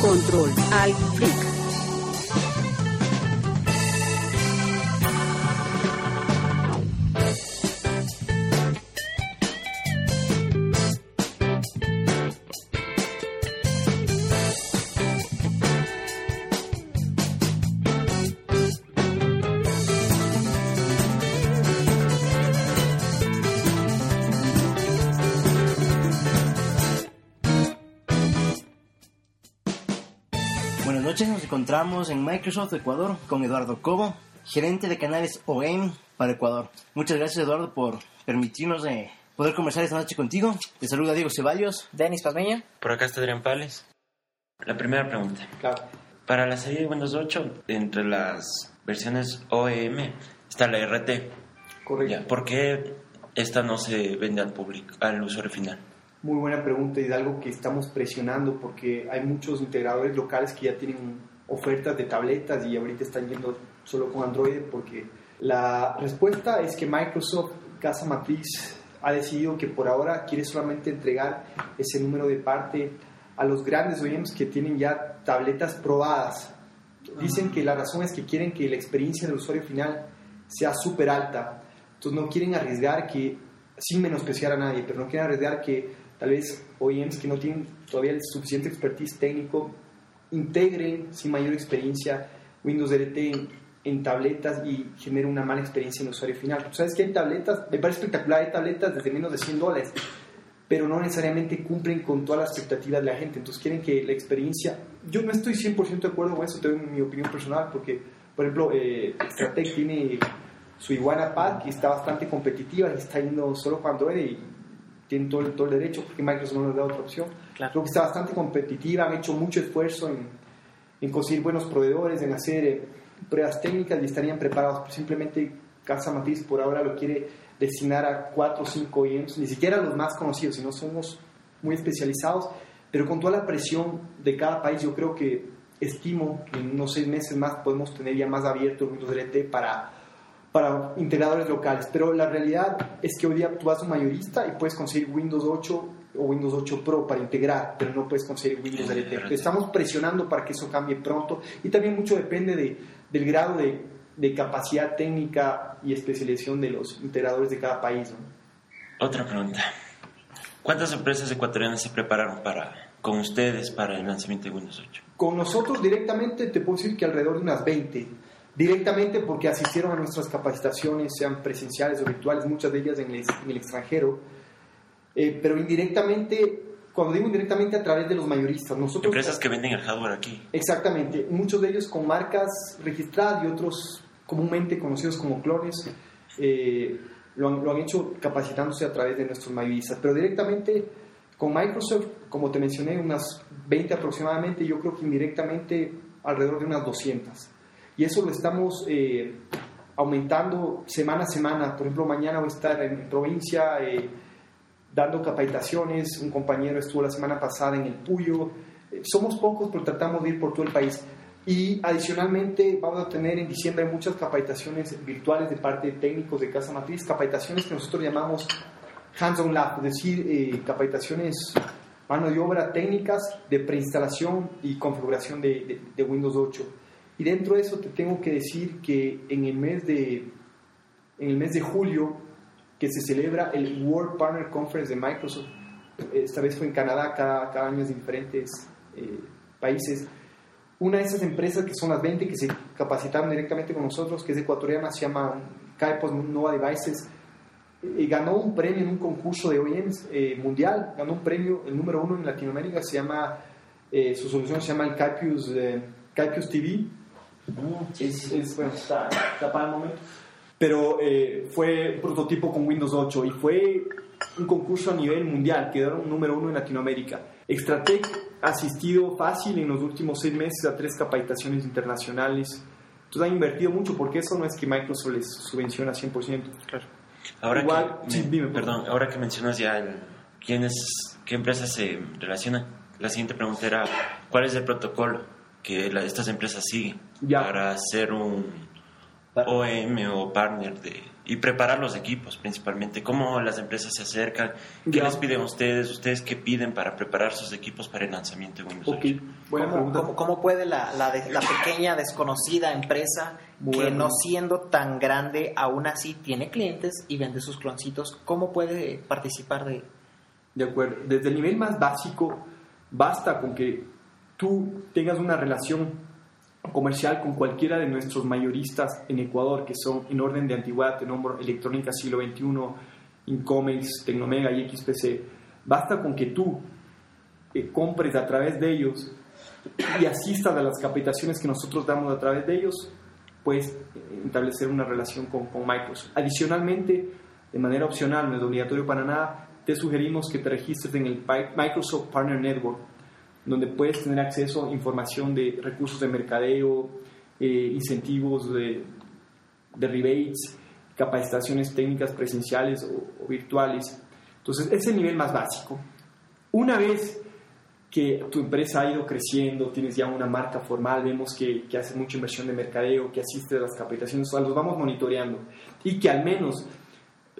Control al Freak. Encontramos en Microsoft Ecuador con Eduardo Cobo, gerente de canales OEM para Ecuador. Muchas gracias Eduardo por permitirnos eh, poder conversar esta noche contigo. Te saluda Diego Ceballos. Denis Pazmeña. Por acá está Adrián Pales. La primera pregunta. Claro. Para la serie de Windows 8, entre las versiones OEM está la RT. Correcto. ¿Por qué esta no se vende al público, al usuario final? Muy buena pregunta y de algo que estamos presionando porque hay muchos integradores locales que ya tienen ofertas de tabletas y ahorita están yendo solo con Android porque la respuesta es que Microsoft, casa matriz, ha decidido que por ahora quiere solamente entregar ese número de parte a los grandes OEMs que tienen ya tabletas probadas. Dicen que la razón es que quieren que la experiencia del usuario final sea súper alta. Entonces no quieren arriesgar que, sin menospreciar a nadie, pero no quieren arriesgar que tal vez OEMs que no tienen todavía el suficiente expertise técnico integren sin mayor experiencia Windows RT en, tabletas y generen una mala experiencia en usuario final. Sabes que hay tabletas, me parece espectacular, hay tabletas desde menos de 100 dólares, pero no necesariamente cumplen con todas las expectativas de la gente. Entonces quieren que la experiencia... Yo no estoy 100% de acuerdo con eso, tengo mi opinión personal, porque, por ejemplo, eh, tiene su Iguana Pad, que está bastante competitiva, y está yendo solo con Android tienen todo el, todo el derecho, porque Microsoft no les da otra opción. Creo que está bastante competitiva, han hecho mucho esfuerzo en, en conseguir buenos proveedores, en hacer eh, pruebas técnicas y estarían preparados. Simplemente Casa Matriz por ahora lo quiere destinar a cuatro o cinco OEMs, ni siquiera los más conocidos, sino somos muy especializados, pero con toda la presión de cada país, yo creo que estimo que en unos seis meses más podemos tener ya más abierto el Windows LT para para integradores locales, pero la realidad es que hoy día tú vas a un mayorista y puedes conseguir Windows 8 o Windows 8 Pro para integrar, pero no puedes conseguir Windows LT. Estamos presionando para que eso cambie pronto y también mucho depende de, del grado de, de, capacidad técnica y especialización de los integradores de cada país. Otra pregunta. ¿Cuántas empresas ecuatorianas se prepararon para, con ustedes para el lanzamiento de Windows 8? Con nosotros directamente te puedo decir que alrededor de unas 20 directamente porque asistieron a nuestras capacitaciones, sean presenciales o virtuales, muchas de ellas en el, extranjero, eh, pero indirectamente, cuando digo indirectamente, a través de los mayoristas. Nosotros, Empresas que venden el hardware aquí. Exactamente, muchos de ellos con marcas registradas y otros comúnmente conocidos como clones. Eh, lo, han, lo han hecho capacitándose a través de nuestros mayoristas, pero directamente con Microsoft, como te mencioné, unas 20 aproximadamente, yo creo que indirectamente alrededor de unas 200 y eso lo estamos eh, aumentando semana a semana. Por ejemplo, mañana voy a estar en provincia eh, dando capacitaciones, un compañero estuvo la semana pasada en el Puyo. Eh, somos pocos, pero tratamos de ir por todo el país. Y adicionalmente vamos a tener en diciembre muchas capacitaciones virtuales de parte de técnicos de Casa Matriz, capacitaciones que nosotros llamamos hands-on lab, es decir, capacitaciones mano de obra técnicas de preinstalación y configuración de, de Windows 8. Y dentro de eso te tengo que decir que en el mes de, en el mes de julio, que se celebra el World Partner Conference de Microsoft, esta vez fue en Canadá, cada, cada año en diferentes eh, países, una de esas empresas que son las 20 que se capacitaron directamente con nosotros, que es ecuatoriana, se llama Caipos Nova Devices, y ganó un premio en un concurso de OEMs eh, mundial, ganó un premio, el número uno en Latinoamérica, se llama, eh, su solución se llama el Caipius TV, es, bueno, está, para el momento. Pero eh, fue un prototipo con Windows 8 y fue un concurso a nivel mundial, quedaron número uno en Latinoamérica. Extratec asistido fácil en los últimos seis meses a tres capacitaciones internacionales. Entonces han invertido mucho porque eso no es que Microsoft les subvenciona 100%. Claro. Ahora Igual, que, sí, me- dime, perdón, ahora que mencionas ya el- quiénes, qué empresas se relacionan, la siguiente pregunta era ¿cuál es el protocolo que la- estas empresas siguen Ya. para ser un OEM o partner de, y preparar los equipos principalmente? ¿Cómo las empresas se acercan? ¿Qué Ya. les piden ustedes? ¿Ustedes qué piden para preparar sus equipos para el lanzamiento de Windows Ok, 8? buena ¿Cómo, cómo- cómo puede la, la de- la pequeña desconocida empresa Muy que no siendo tan grande aún así tiene clientes y vende sus cloncitos, cómo puede participar de De acuerdo. Desde el nivel más básico, basta con que tú tengas una relación comercial con cualquiera de nuestros mayoristas en Ecuador, que son en orden de antigüedad, te nombro Electrónica Siglo XXI, Incomex, Tecnomega y XPC. Basta con que tú eh, compres a través de ellos y asistas a las capacitaciones que nosotros damos a través de ellos, puedes eh, establecer una relación con, con Microsoft. Adicionalmente, de manera opcional, no es obligatorio para nada, te sugerimos que te registres en el Microsoft Partner Network, donde puedes tener acceso a información de recursos de mercadeo, eh, incentivos de, de rebates, capacitaciones técnicas presenciales o, o virtuales. Entonces, ese es el nivel más básico. Una vez que tu empresa ha ido creciendo, tienes ya una marca formal, vemos que, que haces mucha inversión de mercadeo, que asistes a las capacitaciones, los vamos monitoreando y que al menos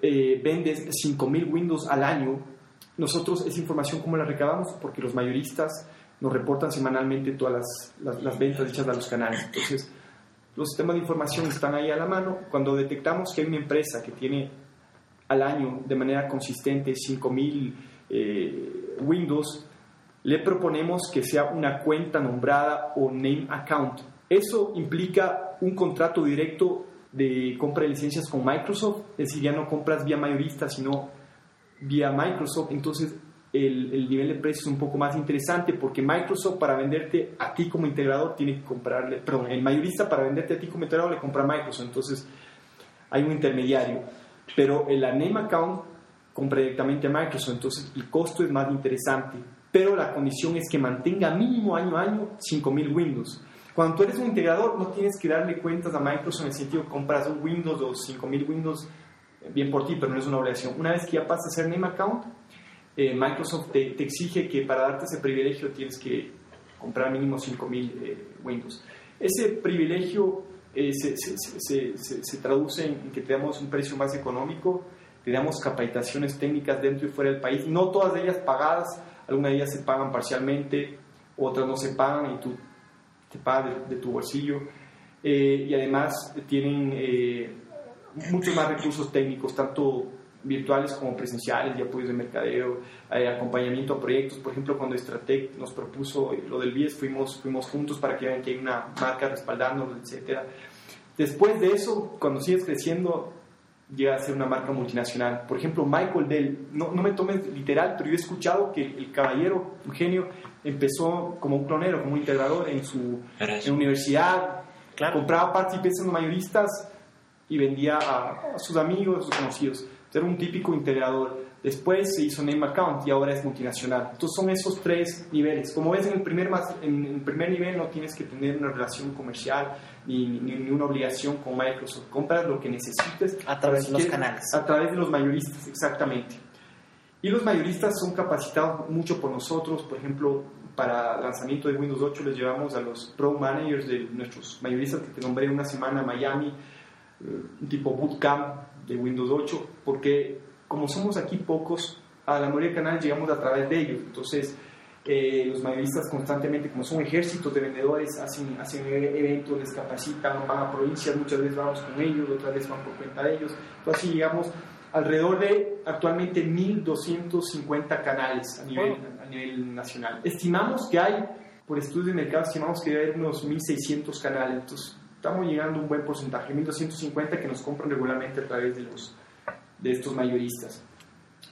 eh, vendes 5.000 Windows al año, nosotros esa información cómo la recabamos porque los mayoristas nos reportan semanalmente todas las, ventas hechas a los canales. Entonces, los sistemas de información están ahí a la mano. Cuando detectamos que hay una empresa que tiene al año de manera consistente 5.000 eh, Windows, le proponemos que sea una cuenta nombrada o name account. Eso implica un contrato directo de compra de licencias con Microsoft, es decir, ya no compras vía mayorista, sino vía Microsoft. Entonces, el, el nivel de precio es un poco más interesante porque Microsoft para venderte a ti como integrador tiene que comprarle, perdón, el mayorista para venderte a ti como integrador le compra a Microsoft. Entonces, hay un intermediario. Pero el name account compra directamente a Microsoft, entonces el costo es más interesante. Pero la condición es que mantenga mínimo año a año 5.000 Windows. Cuando tú eres un integrador, no tienes que darle cuentas a Microsoft en el sentido que compras un Windows o 5.000 Windows, eh, bien por ti, pero no es una obligación. Una vez que ya pasas a ser name account, eh, Microsoft te, exige que para darte ese privilegio tienes que comprar mínimo 5.000 eh, Windows. Ese privilegio eh, se, traduce en que te damos un precio más económico, te damos capacitaciones técnicas dentro y fuera del país, no todas de ellas pagadas, algunas de ellas se pagan parcialmente, otras no se pagan y tú te pagas de, de tu bolsillo. Eh, y además tienen muchos más recursos técnicos, tanto virtuales como presenciales, y apoyos de mercadeo, eh, acompañamiento a proyectos. Por ejemplo, cuando Stratec nos propuso lo del BIES, fuimos, fuimos juntos para que vean que hay una marca respaldándonos, etc. Después de eso, cuando sigues creciendo, llega a ser una marca multinacional. Por ejemplo, Michael Dell, no, no me tomes literal, pero yo he escuchado que el caballero, Eugenio, empezó como un clonero, como un integrador en su en universidad, Claro. compraba partes y piezas en los mayoristas y vendía a, a sus amigos, a sus conocidos. Era un típico integrador. Después se hizo name account y ahora es multinacional. Entonces son esos tres niveles. Como ves, en el primer, más, en el primer nivel no tienes que tener una relación comercial ni, ni, ni una obligación con Microsoft. Compras lo que necesites. A través de los canales. A través de los mayoristas, exactamente. Y los mayoristas son capacitados mucho por nosotros. Por ejemplo, para lanzamiento de Windows 8 les llevamos a los pro managers de nuestros mayoristas que te nombré una semana a Miami, eh, un tipo bootcamp de Windows 8, porque como somos aquí pocos, a la mayoría de canales llegamos a través de ellos. Entonces, eh, los mayoristas constantemente, como son ejércitos de vendedores, hacen, hacen eventos, les capacitan, van a provincias, muchas veces vamos con ellos, otras veces van por cuenta de ellos. Entonces, así llegamos alrededor de actualmente 1.250 canales a nivel, a nivel nacional. Estimamos que hay, por estudios de mercado, estimamos que haber unos 1.600 canales. Entonces, estamos llegando a un buen porcentaje, 1.250 que nos compran regularmente a través de, los, de estos mayoristas.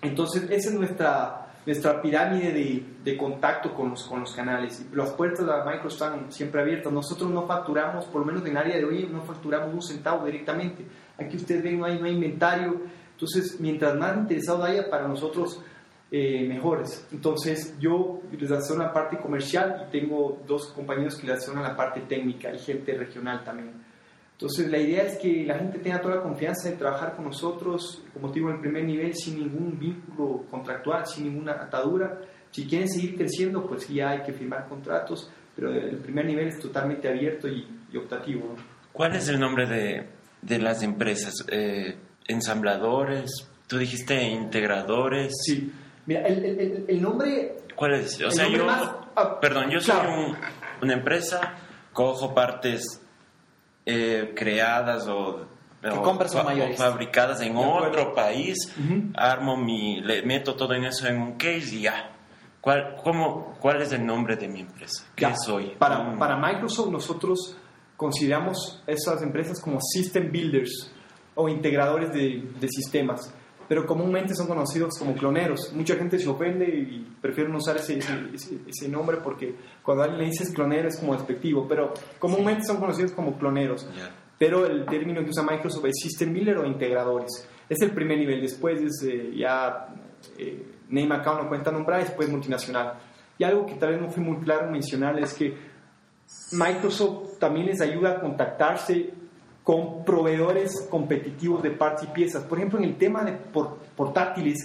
Entonces, esa es nuestra, nuestra pirámide de, de contacto con los, con los canales. Las puertas de Microsoft están siempre abiertas. Nosotros no facturamos, por lo menos en el área de hoy, no facturamos un centavo directamente. Aquí ustedes ven, no hay, no hay inventario. Entonces, mientras más interesado haya para nosotros, eh, mejores. Entonces yo les hacen la parte comercial y tengo dos compañeros que les hacen la parte técnica y gente regional también. Entonces la idea es que la gente tenga toda la confianza de trabajar con nosotros, como digo, en el primer nivel, sin ningún vínculo contractual, sin ninguna atadura. Si quieren seguir creciendo, pues ya hay que firmar contratos, pero el primer nivel es totalmente abierto y, y optativo. ¿Cuál es el nombre de, de las empresas? Eh, ¿Ensambladores? ¿Tú dijiste integradores? Sí. Mira, el, el- el- nombre ¿Cuál es? O sea, yo... más- ah, perdón, yo soy claro. un- una empresa, cojo partes eh, creadas o... Que o compras o mayorista. fabricadas en otro país, Ujú. armo mi... Le meto todo en eso en un case y ya. ¿Cuál, cómo, ¿Cuál es el nombre de mi empresa? ¿Qué Ya, soy? Para, Mm. para Microsoft nosotros consideramos esas empresas como system builders o integradores de, de sistemas, pero comúnmente son conocidos como cloneros. Mucha gente se ofende y prefieren usar ese, ese, ese- ese nombre porque cuando alguien le dices clonero es como despectivo, pero comúnmente son conocidos como cloneros. Pero el término que usa Microsoft es System Builder o integradores. Es el primer nivel. Después es eh, ya eh, Name Account o cuenta nombrada, después multinacional. Y algo que tal vez no fue muy claro en mencionar es que Microsoft también les ayuda a contactarse con proveedores competitivos de partes y piezas. Por ejemplo, en el tema de por- portátiles,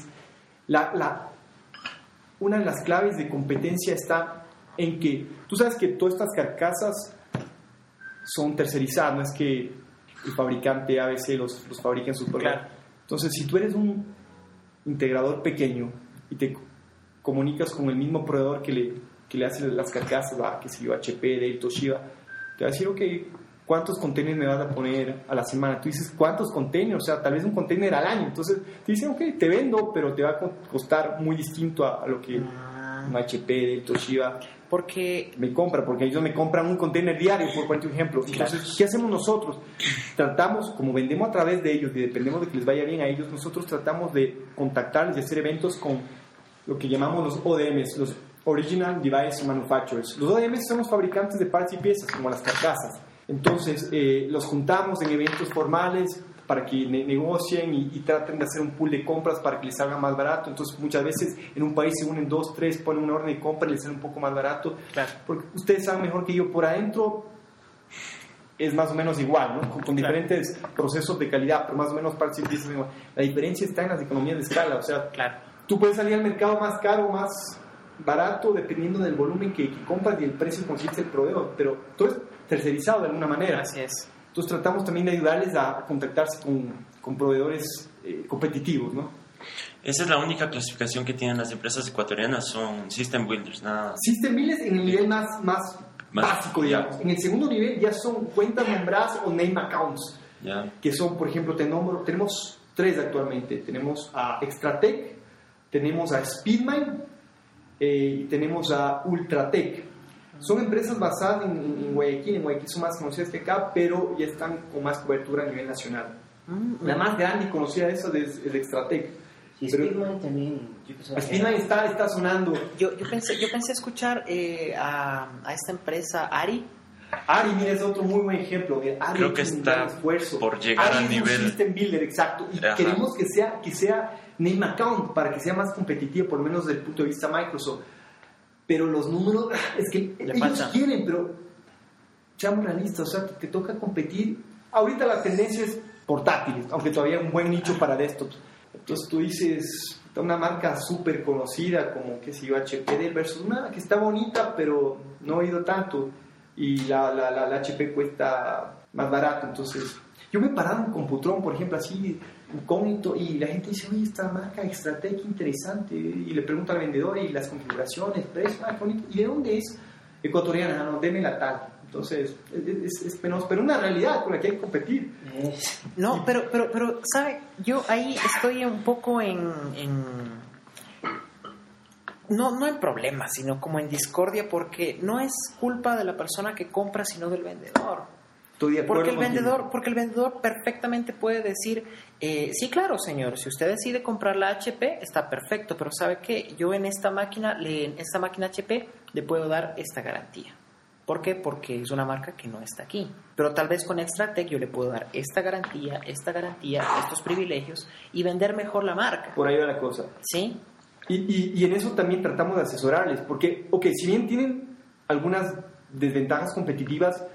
la, la- una de las claves de competencia está en que tú sabes que todas estas carcasas son tercerizadas, no es que el fabricante ABC los, los fabrica en su propio. Claro. Entonces, si tú eres un integrador pequeño y te comunicas con el mismo proveedor que le, que le hace las carcasas, va, que si yo HP, Dell, Toshiba, te va a decir, ok, ¿cuántos containers me vas a poner a la semana? Tú dices, ¿cuántos containers? O sea, tal vez un container al año. Entonces, te dicen, ok, te vendo, pero te va a co- costar muy distinto a, a lo que Ah. un HP, Toshiba Porque me compra, porque ellos me compran un container diario, por un ejemplo. Entonces, ¿qué hacemos nosotros? Tratamos, como vendemos a través de ellos y dependemos de que les vaya bien a ellos, nosotros tratamos de contactarles y hacer eventos con lo que llamamos los ODMs, los Original Device Manufacturers. Los ODMs son los fabricantes de partes y piezas, como las carcasas. Entonces, eh, los juntamos en eventos formales para que ne- negocien y, y traten de hacer un pool de compras para que les salga más barato. Entonces, muchas veces en un país se unen dos, tres, ponen una orden de compra y les sale un poco más barato. Claro. Porque ustedes saben mejor que yo, por adentro es más o menos igual, ¿no? Con, con diferentes procesos de calidad, pero más o menos piezas igual. La diferencia está en las economías de escala, o sea, Claro. tú puedes salir al mercado más caro, más barato, dependiendo del volumen que, que compras y el precio que el proveedor, pero todo es tercerizado de alguna manera. Así es. Entonces tratamos también de ayudarles a contactarse con, con proveedores eh, competitivos, ¿no? Esa es la única clasificación que tienen las empresas ecuatorianas, son System Builders, nada. System Builders en el nivel más, más, Más- básico, digamos. En el segundo nivel ya son cuentas nombradas o name accounts. ¿ya? que son, por ejemplo, te nombro- tenemos tres actualmente. Tenemos a Extratec, tenemos a Speedmine eh, y tenemos a Ultratec. Son empresas basadas en, en- en Guayaquil, en Guayaquil son más conocidas que acá, pero ya están con más cobertura a nivel nacional. Mm, La más grande y conocida de esas es, es Extratec. Y Pero- Speedman también. Speedmine está, está sonando. Yo, yo, pensé, yo pensé escuchar eh, a, a esta empresa Ari. Ari, mira, es otro muy buen ejemplo. Mira, Ari Creo que está esfuerzo. por llegar Ari al es un nivel- System Builder, exacto. Y Ajá. queremos que sea, que sea name account para que sea más competitivo, por lo menos desde el punto de vista Microsoft. Pero los números, es que Le ellos falta. quieren, pero seamos realistas, o sea, te, te toca competir. Ahorita la tendencia es portátiles, aunque todavía hay un buen nicho para desktops. Entonces tú dices, una marca súper conocida como, qué sé yo, HP Dell versus una que está bonita, pero no he oído tanto. Y la, la, la, la HP cuesta más barato. Entonces, yo me he parado en Computron, por ejemplo, así, incógnito, y la gente dice, oye, esta marca Extratec interesante. Y le pregunta al vendedor y las configuraciones, precio, ah. ¿Y de dónde es? Ecuatoriana, no, deme la tal. Entonces, es, es, es penoso, pero una realidad con la que hay que competir. No, pero, pero, pero, ¿sabe? Yo ahí estoy un poco en... en- no, no en problemas, sino como en discordia, porque no es culpa de la persona que compra, sino del vendedor. Estoy de acuerdo Porque el contigo. vendedor, porque el vendedor perfectamente puede decir, eh, sí, claro, señor, si usted decide comprar la HP, está perfecto, pero sabe que yo en esta máquina, le, en esta máquina HP, le puedo dar esta garantía. ¿Por qué? Porque es una marca que no está aquí. Pero tal vez con Extratec yo le puedo dar esta garantía, esta garantía, estos privilegios y vender mejor la marca. Por ahí va la cosa. ¿Sí? Y, y, y en eso también tratamos de asesorarles, porque, ok, si bien tienen algunas desventajas competitivas,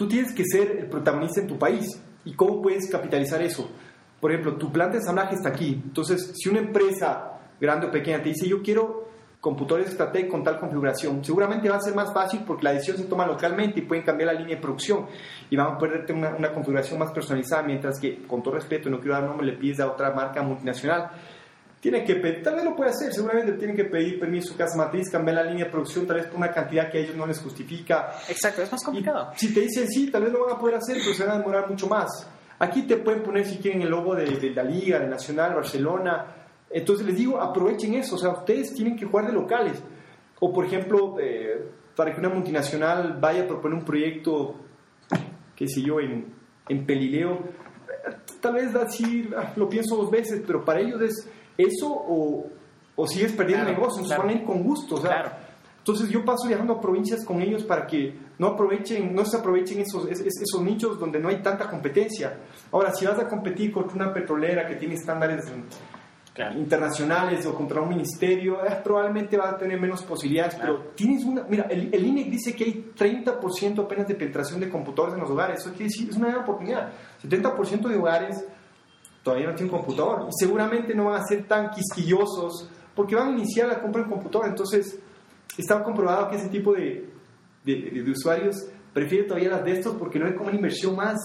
tú tienes que ser el protagonista en tu país. ¿Y cómo puedes capitalizar eso? Por ejemplo, tu planta de ensamblaje está aquí. Entonces, si una empresa grande o pequeña te dice, yo quiero computadores Stratec con tal configuración, seguramente va a ser más fácil porque la decisión se toma localmente y pueden cambiar la línea de producción y van a poder tener una, una configuración más personalizada, mientras que, con todo respeto, no quiero dar nombre, le pides a otra marca multinacional tiene que pedir, tal vez lo puede hacer, seguramente tienen que pedir permiso a casa matriz, cambiar la línea de producción, tal vez por una cantidad que a ellos no les justifica. Exacto, es más complicado. Y si te dicen sí, tal vez lo van a poder hacer, pero se van a demorar mucho más. Aquí te pueden poner, si quieren, el logo de, de la Liga, de Nacional, Barcelona. Entonces les digo, aprovechen eso, o sea, ustedes tienen que jugar de locales. O, por ejemplo, eh, para que una multinacional vaya a proponer un proyecto, qué sé yo, en, en Pelileo, tal vez así, lo pienso dos veces, pero para ellos es eso o, o sigues perdiendo Claro, negocios, claro. van a ir con gusto. O sea, Claro. Entonces yo paso viajando a provincias con ellos para que no aprovechen, no se aprovechen esos, es- es- esos nichos donde no hay tanta competencia. Ahora, si vas a competir contra una petrolera que tiene estándares Claro. internacionales o contra un ministerio, eh, probablemente va a tener menos posibilidades, pero tienes una... Mira, el, el INEC dice que hay 30% apenas de penetración de computadores en los hogares. Eso quiere decir, es una gran oportunidad. 70% de hogares todavía no tienen computador y seguramente no van a ser tan quisquillosos porque van a iniciar la compra en computador. Entonces, está comprobado que ese tipo de, de, usuarios prefiere todavía las de estos porque lo ven como una inversión más,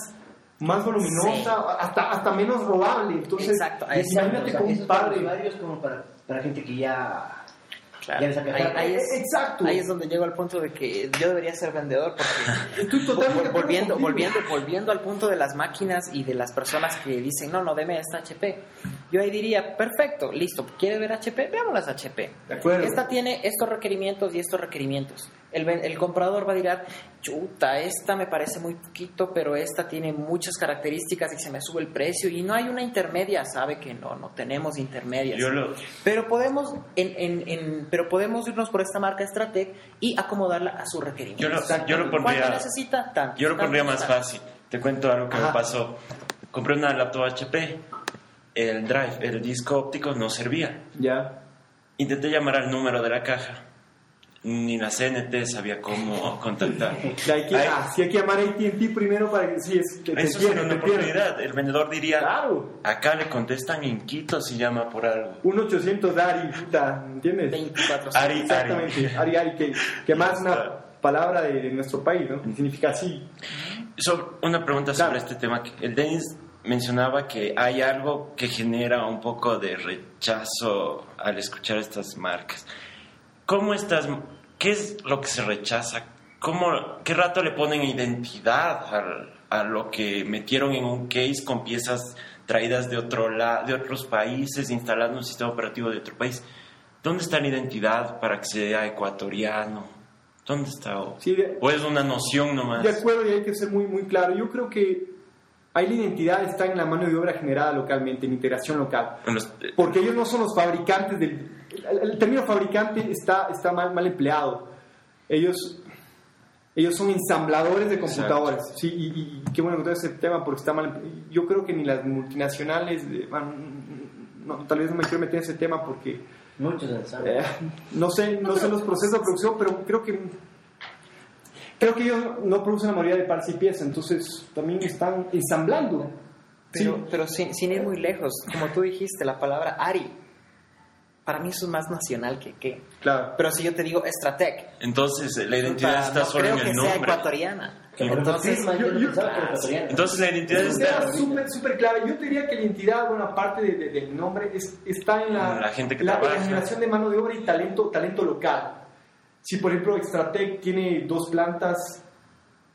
más voluminosa, hasta, hasta menos robable. Entonces, Exacto, imagínate con un padre. como para, para gente que ya... Claro. Ya Ahí, ahí es, Exacto. ahí es donde llego al punto de que yo debería ser vendedor porque Estoy totalmente volviendo, volviendo, volviendo al punto de las máquinas y de las personas que dicen, no, no, deme esta HP. Yo ahí diría, perfecto, listo, ¿quiere ver HP? Veamos las HP. De acuerdo. Esta tiene estos requerimientos y estos requerimientos. El, el comprador va a decir, chuta, esta me parece muy poquito, pero esta tiene muchas características y se me sube el precio. Y no hay una intermedia, sabe que no, no tenemos intermedias. Yo lo, Pero podemos, en, en- en- pero podemos irnos por esta marca Stratec y acomodarla a su requerimiento. yo lo, yo lo ¿Cuánto pondría, necesita? Tanto. yo lo pondría más tanto. fácil. Te cuento algo que Ajá. me pasó. Compré una laptop HP. El drive, el disco óptico no servía. Ya. Intenté llamar al número de la caja. Ni la CNT sabía cómo contactar. Ya hay que, ah, hay que llamar a AT&T primero para que sí, es, que te Eso sería entiendan, una te oportunidad. El vendedor diría, Claro. acá le contestan en Quito si llama por algo. 1-800 Dari, puta, ¿entiendes? 24 Ari, Ari. Exactamente, Ari, Ari, que, que más una palabra de, de nuestro país, ¿no? Significa así. So- una pregunta Claro. sobre este tema. El Denis mencionaba que hay algo que genera un poco de rechazo al escuchar estas marcas. ¿Cómo estás? ¿Qué es lo que se rechaza? ¿Cómo, ¿Qué rato le ponen identidad al- a, lo que metieron en un case con piezas traídas de, otro la- de otros países, instalando un sistema operativo de otro país? ¿Dónde está la identidad para que sea ecuatoriano? ¿Dónde está? ¿O, Sí, de- o es una noción nomás? De acuerdo, y hay que ser muy, muy claro. Yo creo que ahí la identidad está en la mano de obra generada localmente, en integración local. Porque ellos no son los fabricantes del... El, el término fabricante está, está mal, mal empleado. Ellos, ellos son ensambladores de computadores. Sí, y, y- qué bueno que toques ese tema porque está mal... Yo creo que ni las multinacionales... bueno, no, tal vez no me quiero meter en ese tema porque... Muchos. Eh, no sé, no sé los procesos de producción, pero creo que creo que ellos no producen la mayoría de partes y piezas, entonces también están ensamblando. Pero, Sí. pero sin, sin ir muy lejos, como tú dijiste, la palabra Ari, para mí eso es más nacional que qué. Claro. Pero si yo te digo Stratec, Entonces, la identidad está no solo creo en que el sea nombre. ecuatoriana. Que por Entonces, Prisma, yo, yo- ecuatoriano. Entonces, la identidad Es está... súper, súper clave. Yo te diría que la identidad, bueno, aparte de- de- del nombre, es- está en la, La gente que la, la generación de mano de obra y talento, talento local. Si, por ejemplo, Extratec tiene dos plantas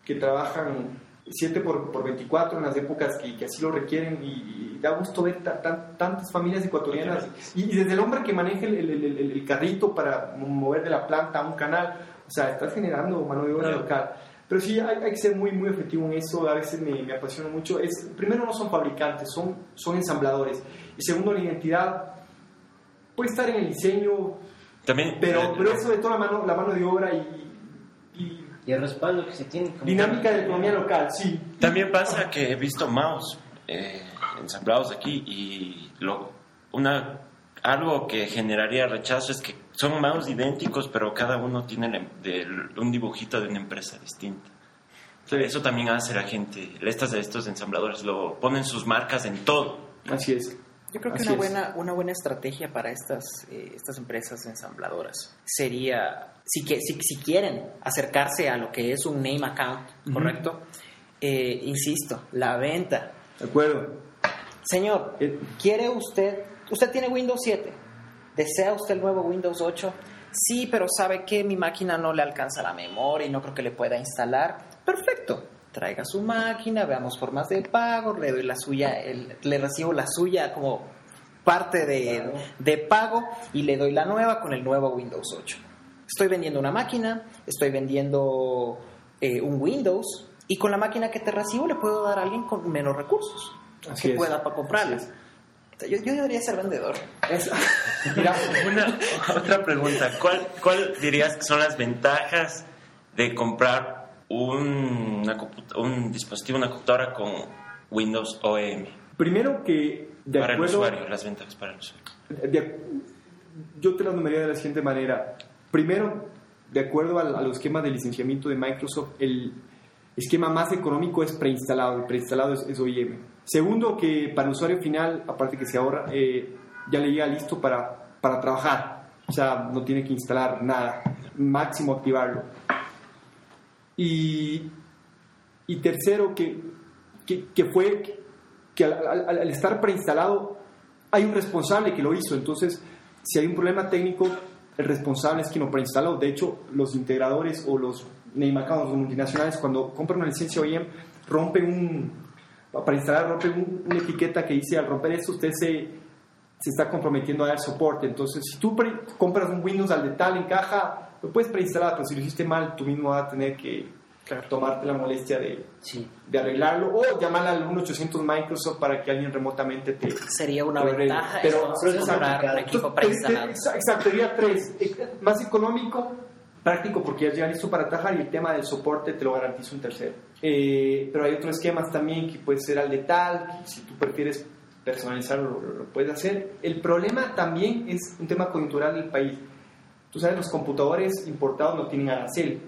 que trabajan 7 por, por 24 en las épocas que, que así lo requieren y, y da gusto ver ta- tan- tantas familias ecuatorianas y, y desde el hombre que maneja el, el- el- el- carrito para mover de la planta a un canal, o sea, estás generando mano de obra Claro. local. Pero sí, hay, hay que ser muy, muy efectivo en eso, a veces me, me apasiona mucho. Es, primero, no son fabricantes, son, son ensambladores. Y segundo, la identidad puede estar en el diseño, También, pero, eh, pero eso de toda la mano, la mano de obra y, y Y el respaldo que se tiene. como- dinámica de economía local, sí. También pasa que he visto mouse eh, ensamblados aquí y lo, una algo que generaría rechazo es que son mouse idénticos, pero cada uno tiene la- del- un dibujito de una empresa distinta. Eso también hace la gente, estas de estos ensambladores, lo ponen sus marcas en todo. Así es. Yo creo que Así una es. buena, una buena estrategia para estas, eh, estas empresas ensambladoras sería, si, que, si, si quieren acercarse a lo que es un name account, ¿correcto? Eh, insisto, la venta. De acuerdo. Señor, Eh. ¿quiere usted, usted tiene Windows 7? ¿Desea usted el nuevo Windows 8? Sí, pero sabe que mi máquina no le alcanza la memoria y no creo que le pueda instalar. Perfecto. Traiga su máquina, veamos formas de pago, le doy la suya, el- le recibo la suya como parte de, de pago y le doy la nueva con el nuevo Windows 8. Estoy vendiendo una máquina, estoy vendiendo eh, un Windows y con la máquina que te recibo le puedo dar a alguien con menos recursos Así que es. pueda para comprarlas. Yo, yo debería ser vendedor. Mira, Una, otra pregunta, ¿cuál, ¿cuál dirías que son las ventajas de comprar un, una un dispositivo, una computadora con Windows OEM primero que de para el acuerdo usuario, las ventajas para el usuario? de- yo te las numeraría de la siguiente manera. Primero, de acuerdo al, a los esquemas de licenciamiento de Microsoft, el esquema más económico es preinstalado. El preinstalado es, es OEM. Segundo, que para el usuario final, aparte que se ahorra, eh, ya le llega listo para, para trabajar. O sea, no tiene que instalar nada. Máximo activarlo. Y, y tercero, que, que, fue que al, estar preinstalado hay un responsable que lo hizo. Entonces, si hay un problema técnico, el responsable es quien lo preinstaló. De hecho, los integradores o los name accounts, multinacionales, cuando compran una licencia OEM, rompen un, para instalar, rompen un- una etiqueta que dice, al romper esto, usted se, se está comprometiendo a dar soporte. Entonces, si tú compras un Windows al de tal en caja, lo puedes preinstalar, pero si lo hiciste mal, tú mismo vas a tener que tomarte la molestia de, Sí. de arreglarlo o llamar al 1-800 Microsoft para que alguien remotamente te... Sería una ventaja pero- es comprar complicado. un equipo Entonces, preinstalado. exa- Exacto, sería tres. Más económico, práctico porque ya llega listo para trabajar y el tema del soporte te lo garantiza un tercero. Eh, pero hay otros esquemas también que puede ser al de tal, que si tú prefieres personalizarlo lo, lo puedes hacer. El problema también es un tema coyuntural del país. Tú sabes, los computadores importados no tienen arancel.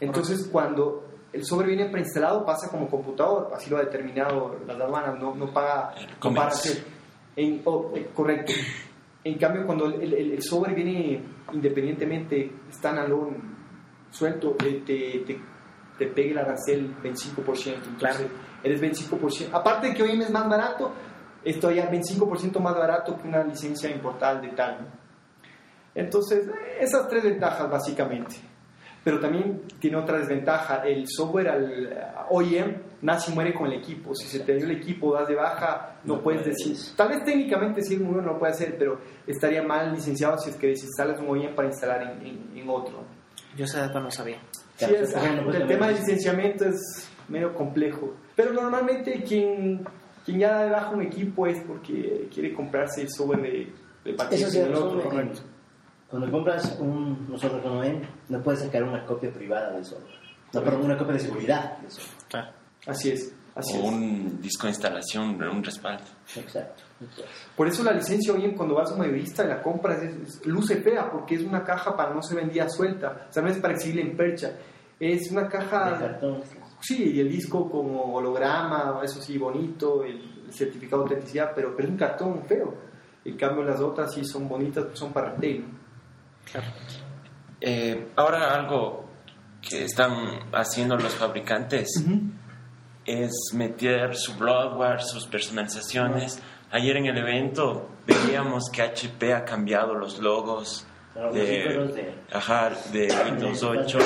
Entonces, cuando el sobre viene preinstalado, pasa como computador, así lo ha determinado las aduanas, no, no paga, no comercio. arancel. En- oh, eh, correcto. En cambio, cuando el, el- el sobre viene independientemente, standalone, suelto, eh, te, te, te pega el arancel 25%. Entonces, Claro. eres 25%. Aparte de que hoy es más barato, esto ya es 25% más barato que una licencia importada de tal. ¿no? Entonces, esas tres ventajas básicamente. Pero también tiene otra desventaja. El software al eh, OEM nace y muere con el equipo. Si se te dio el equipo, das de baja, no, No puedes decir. Tal vez técnicamente sí, uno no lo puede hacer, pero estaría mal licenciado si es que desinstalas un OEM para instalar en, en- en otro. Yo ese dato no sabía. Sí, es- pues, el tema de licenciamiento es medio complejo. Pero normalmente quien, quien ya da de baja un equipo es porque quiere comprarse el software de, de Eso sí, del razón, otro, correcto. Cuando compras un, un software con OEM, no puedes sacar una copia privada del software. No, perdón, una copia de seguridad del software. Así es, así O es. un disco de instalación, un respaldo. Exacto. Por eso la licencia hoy en cuando vas a un mayorista y la compras es, es- luce fea porque es una caja para no ser vendida suelta, o sea, no es para exhibirla en percha. Es una de caja, cartón. Sí, y el disco como holograma, eso sí, bonito, el, el certificado de autenticidad, pero, pero es un cartón feo. En cambio las otras sí son bonitas, pues son para retail. ¿no? Eh, ahora algo que están haciendo los fabricantes es meter su bloodware, sus personalizaciones. Ayer en el evento veíamos que HP ha cambiado los logos Los de, de- ajá, de Windows 8.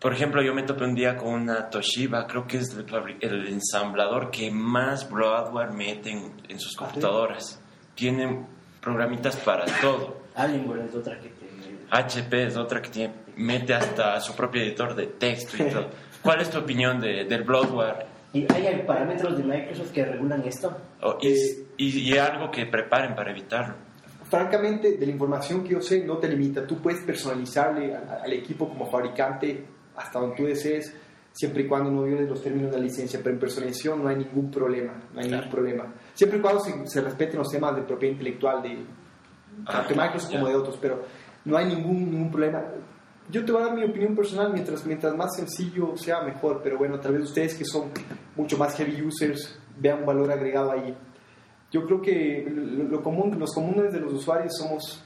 Por ejemplo, yo me topé un día con una Toshiba, creo que es el, el ensamblador que más bloodware mete en, en sus computadoras. Tienen programitas para todo. Alienware es otra que te... HP es otra que tiene, mete hasta su propio editor de texto y todo. ¿Cuál es tu opinión de, del bloodware? ¿Y hay, parámetros de Microsoft que regulan esto? O- y, y- y algo que preparen para evitarlo. Francamente, de la información que yo sé, no te limita. Tú puedes personalizarle a- al equipo como fabricante hasta donde tú desees, siempre y cuando no violes los términos de la licencia. Pero en personalización no hay ningún problema. No hay Claro. ningún problema. Siempre y cuando se, se respeten los temas de propiedad intelectual de, tanto Microsoft ya. como de otros, pero no hay ningún, ningún problema. Yo te voy a dar mi opinión personal, mientras, mientras más sencillo sea, mejor, pero bueno, tal vez ustedes que son mucho más heavy users vean un valor agregado ahí. Yo creo que lo, lo común, los comunes de los usuarios somos,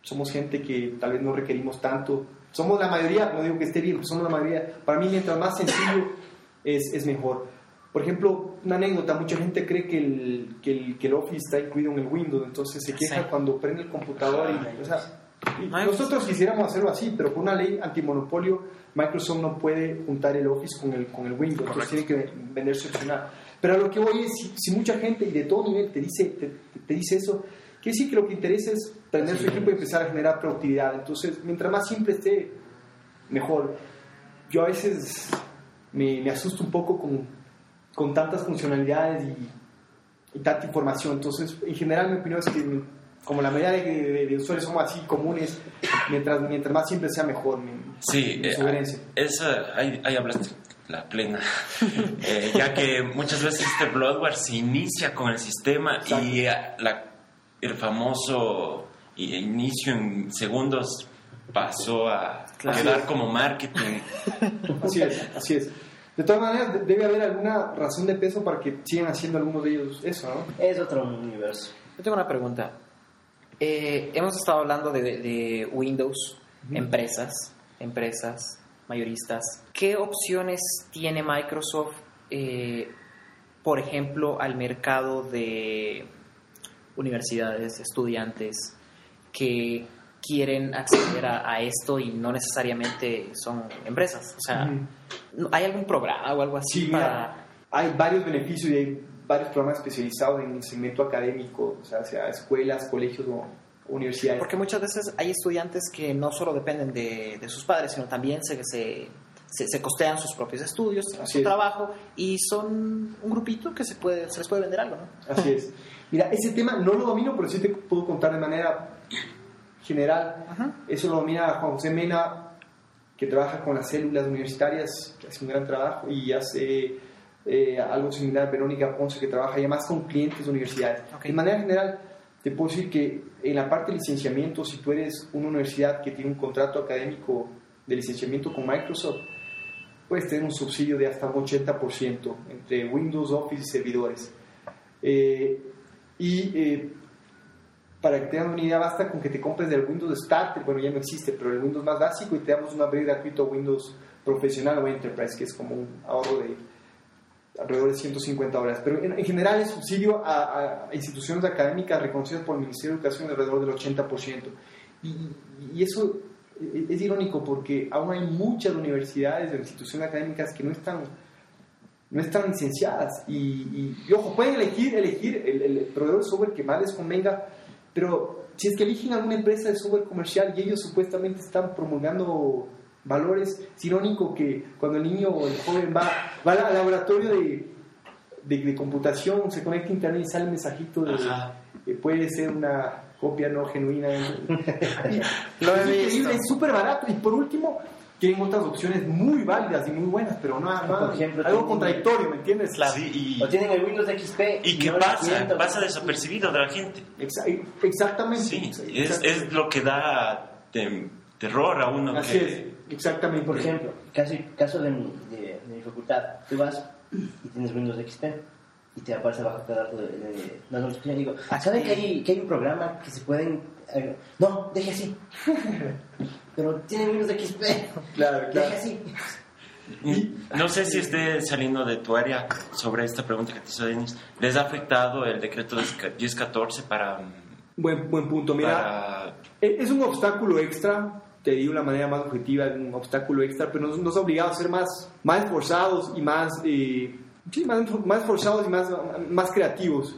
somos gente que tal vez no requerimos tanto. Somos la mayoría, no digo que esté bien, pero somos la mayoría. Para mí, mientras más sencillo es, es mejor. Por ejemplo, una anécdota, mucha gente cree que el, que el, que el Office está incluido en el Windows, entonces se queja Sí. cuando prende el computador y, o sea, y hay- nosotros quisiéramos hacerlo así, pero por una ley antimonopolio, Microsoft no puede juntar el Office con el, con el Windows, entonces tiene que venderse opcional. Pero a lo que voy es, si, si mucha gente y de todo nivel te dice, te, te dice eso, quiere decir que lo que interesa es prender su equipo y empezar a generar productividad. Entonces, mientras más simple esté, mejor. Yo a veces me, me asusto un poco con, con tantas funcionalidades y, y tanta información. Entonces, en general, mi opinión es que, como la mayoría de, de- de usuarios somos así comunes, mientras, mientras más simple sea, mejor. Mi, Sí, mi eh, esa, ahí, ahí hablaste la plena. Eh, ya que muchas veces este bloatware se inicia con el sistema y eh, la- el famoso inicio en segundos pasó a Claro. quedar como marketing. Así es, así es. De todas maneras, de- debe haber alguna razón de peso para que sigan haciendo algunos de ellos eso, ¿no? Es otro universo. Yo tengo una pregunta. Eh, hemos estado hablando de, de Windows, empresas, empresas, mayoristas. ¿Qué opciones tiene Microsoft, eh, por ejemplo, al mercado de universidades, estudiantes que quieren acceder a, a esto y no necesariamente son empresas? O sea, Ujú. ¿hay algún programa o algo así Sí, para...? mira, hay varios beneficios y hay varios programas especializados en el segmento académico, o sea, sea escuelas, colegios o universidades. Porque muchas veces hay estudiantes que no solo dependen de, de sus padres, sino también se, se, se, se costean sus propios estudios, Así su es. trabajo, y son un grupito que se, puede, se les puede vender algo, ¿no? Así es. Mira, ese tema no lo domino, pero sí te puedo contar de manera general. Ajá. Eso lo domina Juan José Mena, que trabaja con las células universitarias, que hace un gran trabajo, y hace eh, algo similar Verónica Ponce, que trabaja ya más con clientes de universidades. Ok. De manera general, te puedo decir que en la parte de licenciamiento, si tú eres una universidad que tiene un contrato académico de licenciamiento con Microsoft, puedes tener un subsidio de hasta un 80% entre Windows, Office y servidores. Eh, y eh, para que tengan una idea, basta con que te compres del Windows Starter, bueno, ya no existe, pero el Windows más básico y te damos un upgrade gratuito a Windows Profesional o Enterprise, que es como un ahorro de alrededor de 150 horas. Pero en, en general el subsidio a, a instituciones académicas reconocidas por el Ministerio de Educación alrededor del 80%. Y, y eso es, es irónico porque aún hay muchas universidades o instituciones académicas que no están no están licenciadas y, y- y, ojo, pueden elegir, elegir el, el proveedor de software que más les convenga, pero si es que eligen alguna empresa de software comercial y ellos supuestamente están promulgando valores, es irónico que cuando el niño o el joven va, va al laboratorio de, de, de computación, se conecta a internet y sale el mensajito de que puede ser una copia no genuina. Lo he es increíble, visto. es súper barato. Y por último, tienen otras opciones muy válidas y muy buenas, pero no, no- Por ejemplo, algo contradictorio, ¿me entiendes? Sí, y, O tienen el Windows XP. y qué no pasa, pasa desapercibido de la gente. Exa- exactamente. Sí, es, es lo que da tem- terror a uno Así que... es, exactamente. Por ejemplo, caso, caso de, mi, de, de mi facultad, tú vas y tienes Windows XP y te aparece abajo cada dato de, de la notificación y digo, ¿saben que hay, que hay un programa que se pueden... no, deje así. Pero tiene Windows XP. Claro, claro. Deje así. No sé si esté saliendo de tu área sobre esta pregunta que te hizo Denis. ¿Les ha afectado el decreto 1014 para, Buen, buen punto. Mira, para e- es un obstáculo extra, te digo de la manera más objetiva, es un obstáculo extra, pero nos, nos ha obligado a ser más, más esforzados y más, eh, sí, más, más esforzados y más, más creativos.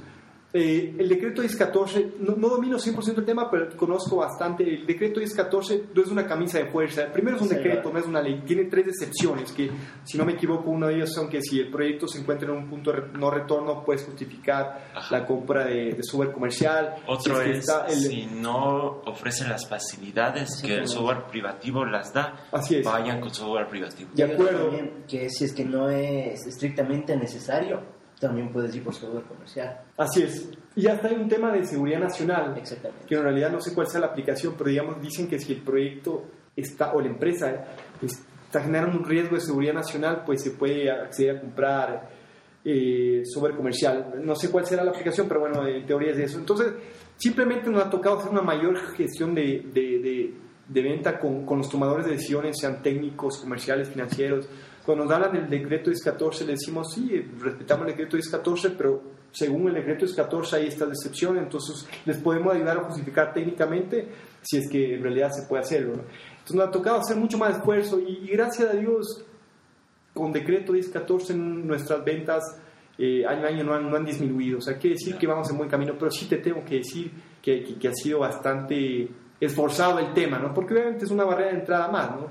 Eh, el decreto 1014, no, no domino 100% el tema, pero conozco bastante. El decreto 1014 no es una camisa de fuerza. Primero es un Sí, decreto, claro. no es una ley. Tiene tres excepciones, que si no me equivoco, una de ellas son que si el proyecto se encuentra en un punto de no retorno, puedes justificar Ajá. la compra de, de software comercial. Otro Si que es está el- si no ofrecen las facilidades que el software privativo las da, Así es. vayan con software privativo. De acuerdo. también, que si es que no es estrictamente necesario, también puedes ir por software comercial. Así es. Y hasta hay un tema de seguridad nacional, Exactamente. que en realidad no sé cuál sea la aplicación, pero digamos, dicen que si el proyecto está, o la empresa eh, está generando un riesgo de seguridad nacional, pues se puede acceder a comprar eh, software comercial. No sé cuál será la aplicación, pero bueno, en teoría es de eso. Entonces, simplemente nos ha tocado hacer una mayor gestión de, de, de, de venta con, con los tomadores de decisiones, sean técnicos, comerciales, financieros. Cuando nos hablan del decreto 1014, le decimos, sí, respetamos el decreto 1014, pero según el decreto 1014 hay estas excepciones, entonces les podemos ayudar a justificar técnicamente si es que en realidad se puede hacerlo. ¿no? Entonces nos ha tocado hacer mucho más esfuerzo y, y gracias a Dios con decreto 1014 nuestras ventas eh, año a año no han, no han disminuido. O sea, quiere decir que vamos en buen camino, pero sí te tengo que decir que, que, que ha sido bastante esforzado el tema, ¿no? Porque obviamente es una barrera de entrada más, ¿no?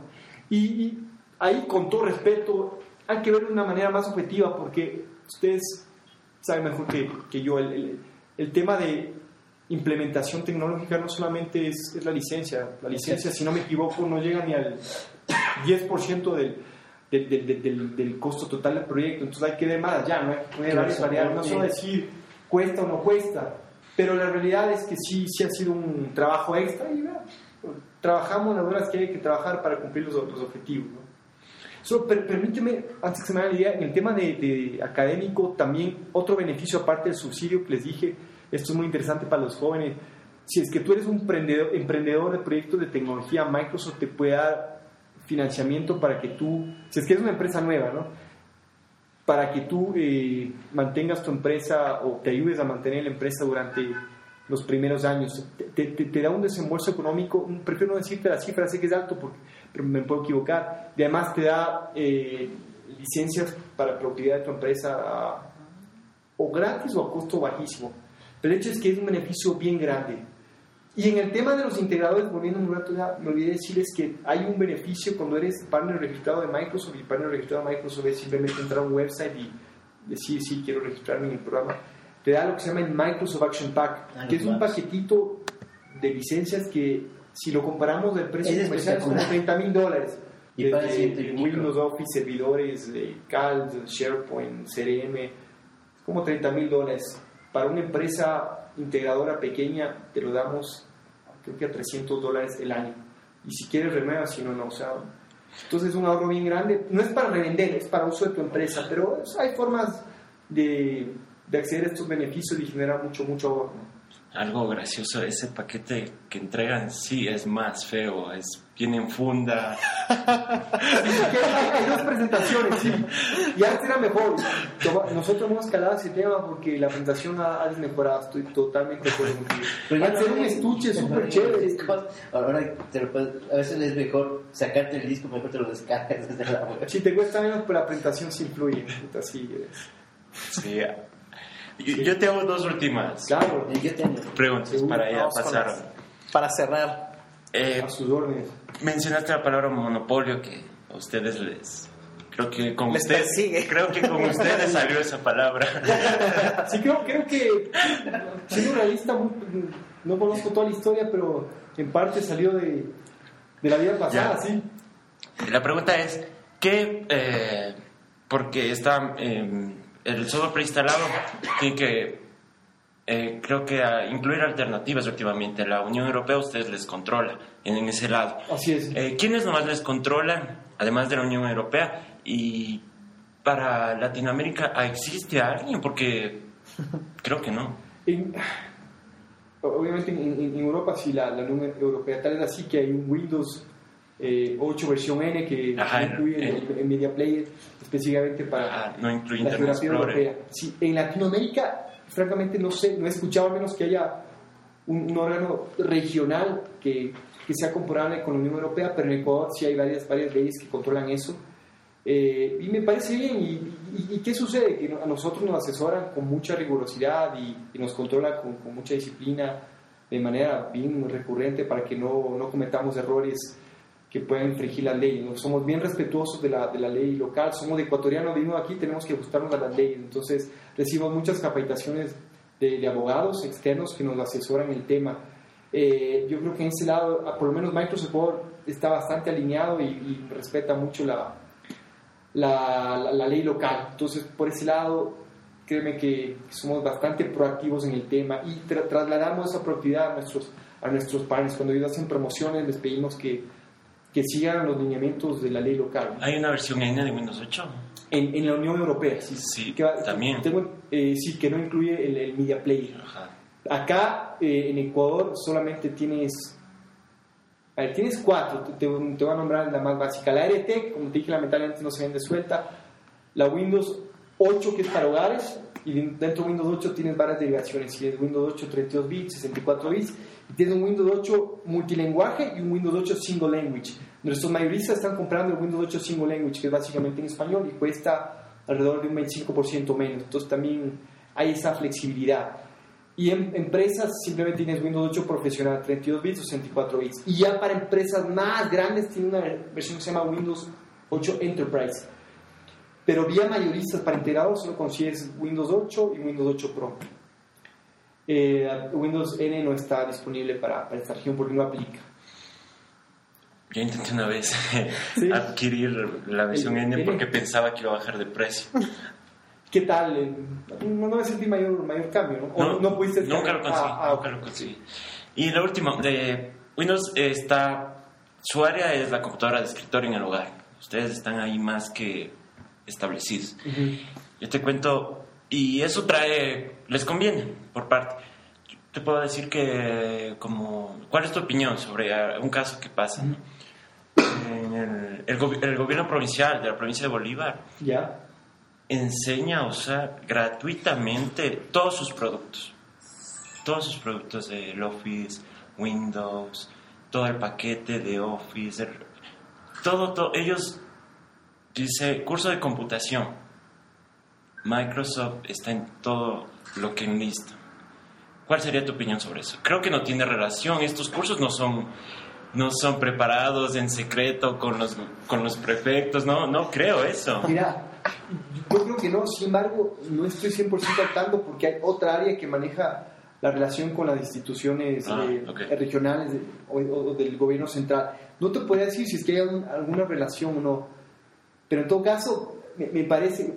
Y, y ahí, con todo respeto, hay que verlo de una manera más objetiva porque ustedes saben mejor que, que yo, el, el, el tema de implementación tecnológica no solamente es, es, la licencia, la licencia, si no me equivoco, no llega ni al 10% del, del, del, del, del, costo total del proyecto, entonces hay que ver más allá, no hay que varias variables, no solo decir cuesta o no cuesta, pero la realidad es que sí, sí ha sido un trabajo extra y ¿verdad? trabajamos las horas que hay que trabajar para cumplir los, los objetivos. ¿no? Solo per, permíteme, antes que se me haga la idea, en el tema de, de, académico, también otro beneficio aparte del subsidio que les dije, esto es muy interesante para los jóvenes, si es que tú eres un emprendedor, emprendedor de proyectos de tecnología, Microsoft te puede dar financiamiento para que tú, si es que es una empresa nueva, ¿no? Para que tú eh, mantengas tu empresa o te ayudes a mantener la empresa durante los primeros años. Te, te, te, da un desembolso económico, prefiero no decirte la cifra, sé que es alto, porque, pero me puedo equivocar. Y además te da eh, licencias para propiedad de tu empresa a, o gratis o a costo bajísimo. Pero el hecho es que es un beneficio bien grande. Y en el tema de los integradores, volviendo un rato ya, me olvidé decirles que hay un beneficio cuando eres partner registrado de Microsoft y partner registrado de Microsoft es simplemente entrar a un website y decir, sí, quiero registrarme en el programa. Te da lo que se llama el Microsoft Action Pack, ah, que es un paquetito de licencias que si lo comparamos del precio comercial es como 30 mil dólares. Y Desde Windows Office, servidores, de CAD, SharePoint, CRM, es como 30 mil dólares. Para una empresa integradora pequeña te lo damos creo que a 300 dólares el año. Y si quieres renuevas, si no, no. O sea, entonces es un ahorro bien grande. No es para revender, es para uso de tu empresa, pero hay formas de, de acceder a estos beneficios y generar mucho, mucho ahorro. Algo gracioso, ese paquete que entregan sí es más feo, es viene en funda. hay dos presentaciones, sí. Y antes era mejor. Nosotros hemos calado ese tema porque la presentación ha, ha desmejorado. Estoy totalmente de acuerdo contigo. Pero ya hacer un estuche súper chévere. Ahora te lo puedes, a veces es mejor sacarte el disco, mejor te lo descargas desde la web. Si te cuesta menos, pero la presentación sí influye. Así es. Sí. Yo, yo tengo dos últimas claro. yo tengo. preguntas para ya pasar. Para cerrar. Eh, a sus órdenes. Mencionaste la palabra monopolio que a ustedes les creo que con les ustedes persigue. creo que con ustedes salió esa palabra. Sí, creo, creo que siendo realista no conozco toda la historia, pero en parte salió de, de la vida pasada, Ya. sí. La pregunta es ¿qué eh, porque está eh, el software preinstalado tiene que eh, creo que a incluir alternativas últimamente. La Unión Europea ustedes les controla en, ese lado. Así es. Eh, ¿Quiénes nomás les controlan, además de la Unión Europea? Y para Latinoamérica, ¿ah, ¿existe alguien? Porque creo que no. En- obviamente en, en- en Europa sí la, la Unión Europea tal es así que hay un Windows eh, 8 versión N que Ajá, incluye en- el, el Media Player específicamente para Ah, no la geografía europea. Sí, en Latinoamérica, francamente no sé, no he escuchado al menos que haya un, un órgano regional que, que sea comparable con la Unión Europea, pero en Ecuador sí hay varias, varias leyes que controlan eso. Eh, y me parece bien. ¿Y, y, y qué sucede? Que a nosotros nos asesoran con mucha rigurosidad y, y nos controlan con, con mucha disciplina de manera bien recurrente para que no, no cometamos errores que puedan infringir la ley. ¿no? Somos bien respetuosos de la, de la ley local, somos ecuatorianos, vivimos aquí, tenemos que ajustarnos a las leyes. Entonces, recibimos muchas capacitaciones de, de abogados externos que nos asesoran el tema. Eh, yo creo que en ese lado, ah, por lo menos Microsoft Word está bastante alineado y, y respeta mucho la, la, la, la ley local. Entonces, por ese lado, créeme que somos bastante proactivos en el tema y tra- trasladamos esa proactividad a nuestros, a nuestros partners. Cuando ellos hacen promociones les pedimos que, que sigan los lineamientos de la ley local. Hay una versión N de Windows 8. En, en la Unión Europea, sí. Sí, Que también. tengo- eh, sí, que no incluye el, el Media Player. Ajá. Acá eh, en Ecuador solamente tienes. A ver, tienes cuatro, te, te- te voy a nombrar la más básica. La RT, como te dije, lamentablemente no se vende suelta. La Windows 8, que es para hogares, y dentro de Windows 8 tienes varias derivaciones. Tienes Windows 8 32 bits, 64 bits, y tienes un Windows 8 multilenguaje y un Windows 8 single language. Nuestros mayoristas están comprando el Windows 8 single language, que es básicamente en español, y cuesta alrededor de un 25% menos. Entonces también hay esa flexibilidad. Y en empresas simplemente tienes Windows 8 profesional, 32 bits o 64 bits. Y ya para empresas más grandes tiene una versión que se llama Windows 8 Enterprise. Pero vía mayoristas para integrados solo consigues Windows 8 y Windows 8 Pro. Eh, Windows N no está disponible para, para esta región porque no aplica. Yo intenté una vez Sí. adquirir la versión El- N N. porque pensaba que iba a bajar de precio. ¿Qué tal? Eh, No, no me sentí mayor, mayor cambio, ¿no? ¿O no, pudiste nunca lo conseguí, Ah, ah, nunca lo conseguí. Y lo último, de Windows está, su área es la computadora de escritorio en el hogar. Ustedes están ahí más que establecidos. Ujú. Yo te cuento, y eso trae, les conviene por parte. Te puedo decir que, como, ¿cuál es tu opinión sobre un caso que pasa? no? En el, el el gobierno provincial de la provincia de Bolívar ¿Ya? enseña a usar gratuitamente todos sus productos. Todos sus productos del Office, Windows, todo el paquete de Office, el- todo, todo. Ellos, dice, curso de computación. Microsoft está en todo lo que enlista. ¿Cuál sería tu opinión sobre eso? Creo que no tiene relación. Estos cursos no son, no son preparados en secreto con los, con los prefectos. No, no creo eso. Mira, yo creo que no, sin embargo, no estoy 100% al tanto porque hay otra área que maneja la relación con las instituciones Ah, eh, ok. regionales de- o, o del gobierno central. No te podría decir si es que hay algún- alguna relación o no, pero en todo caso, me, me parece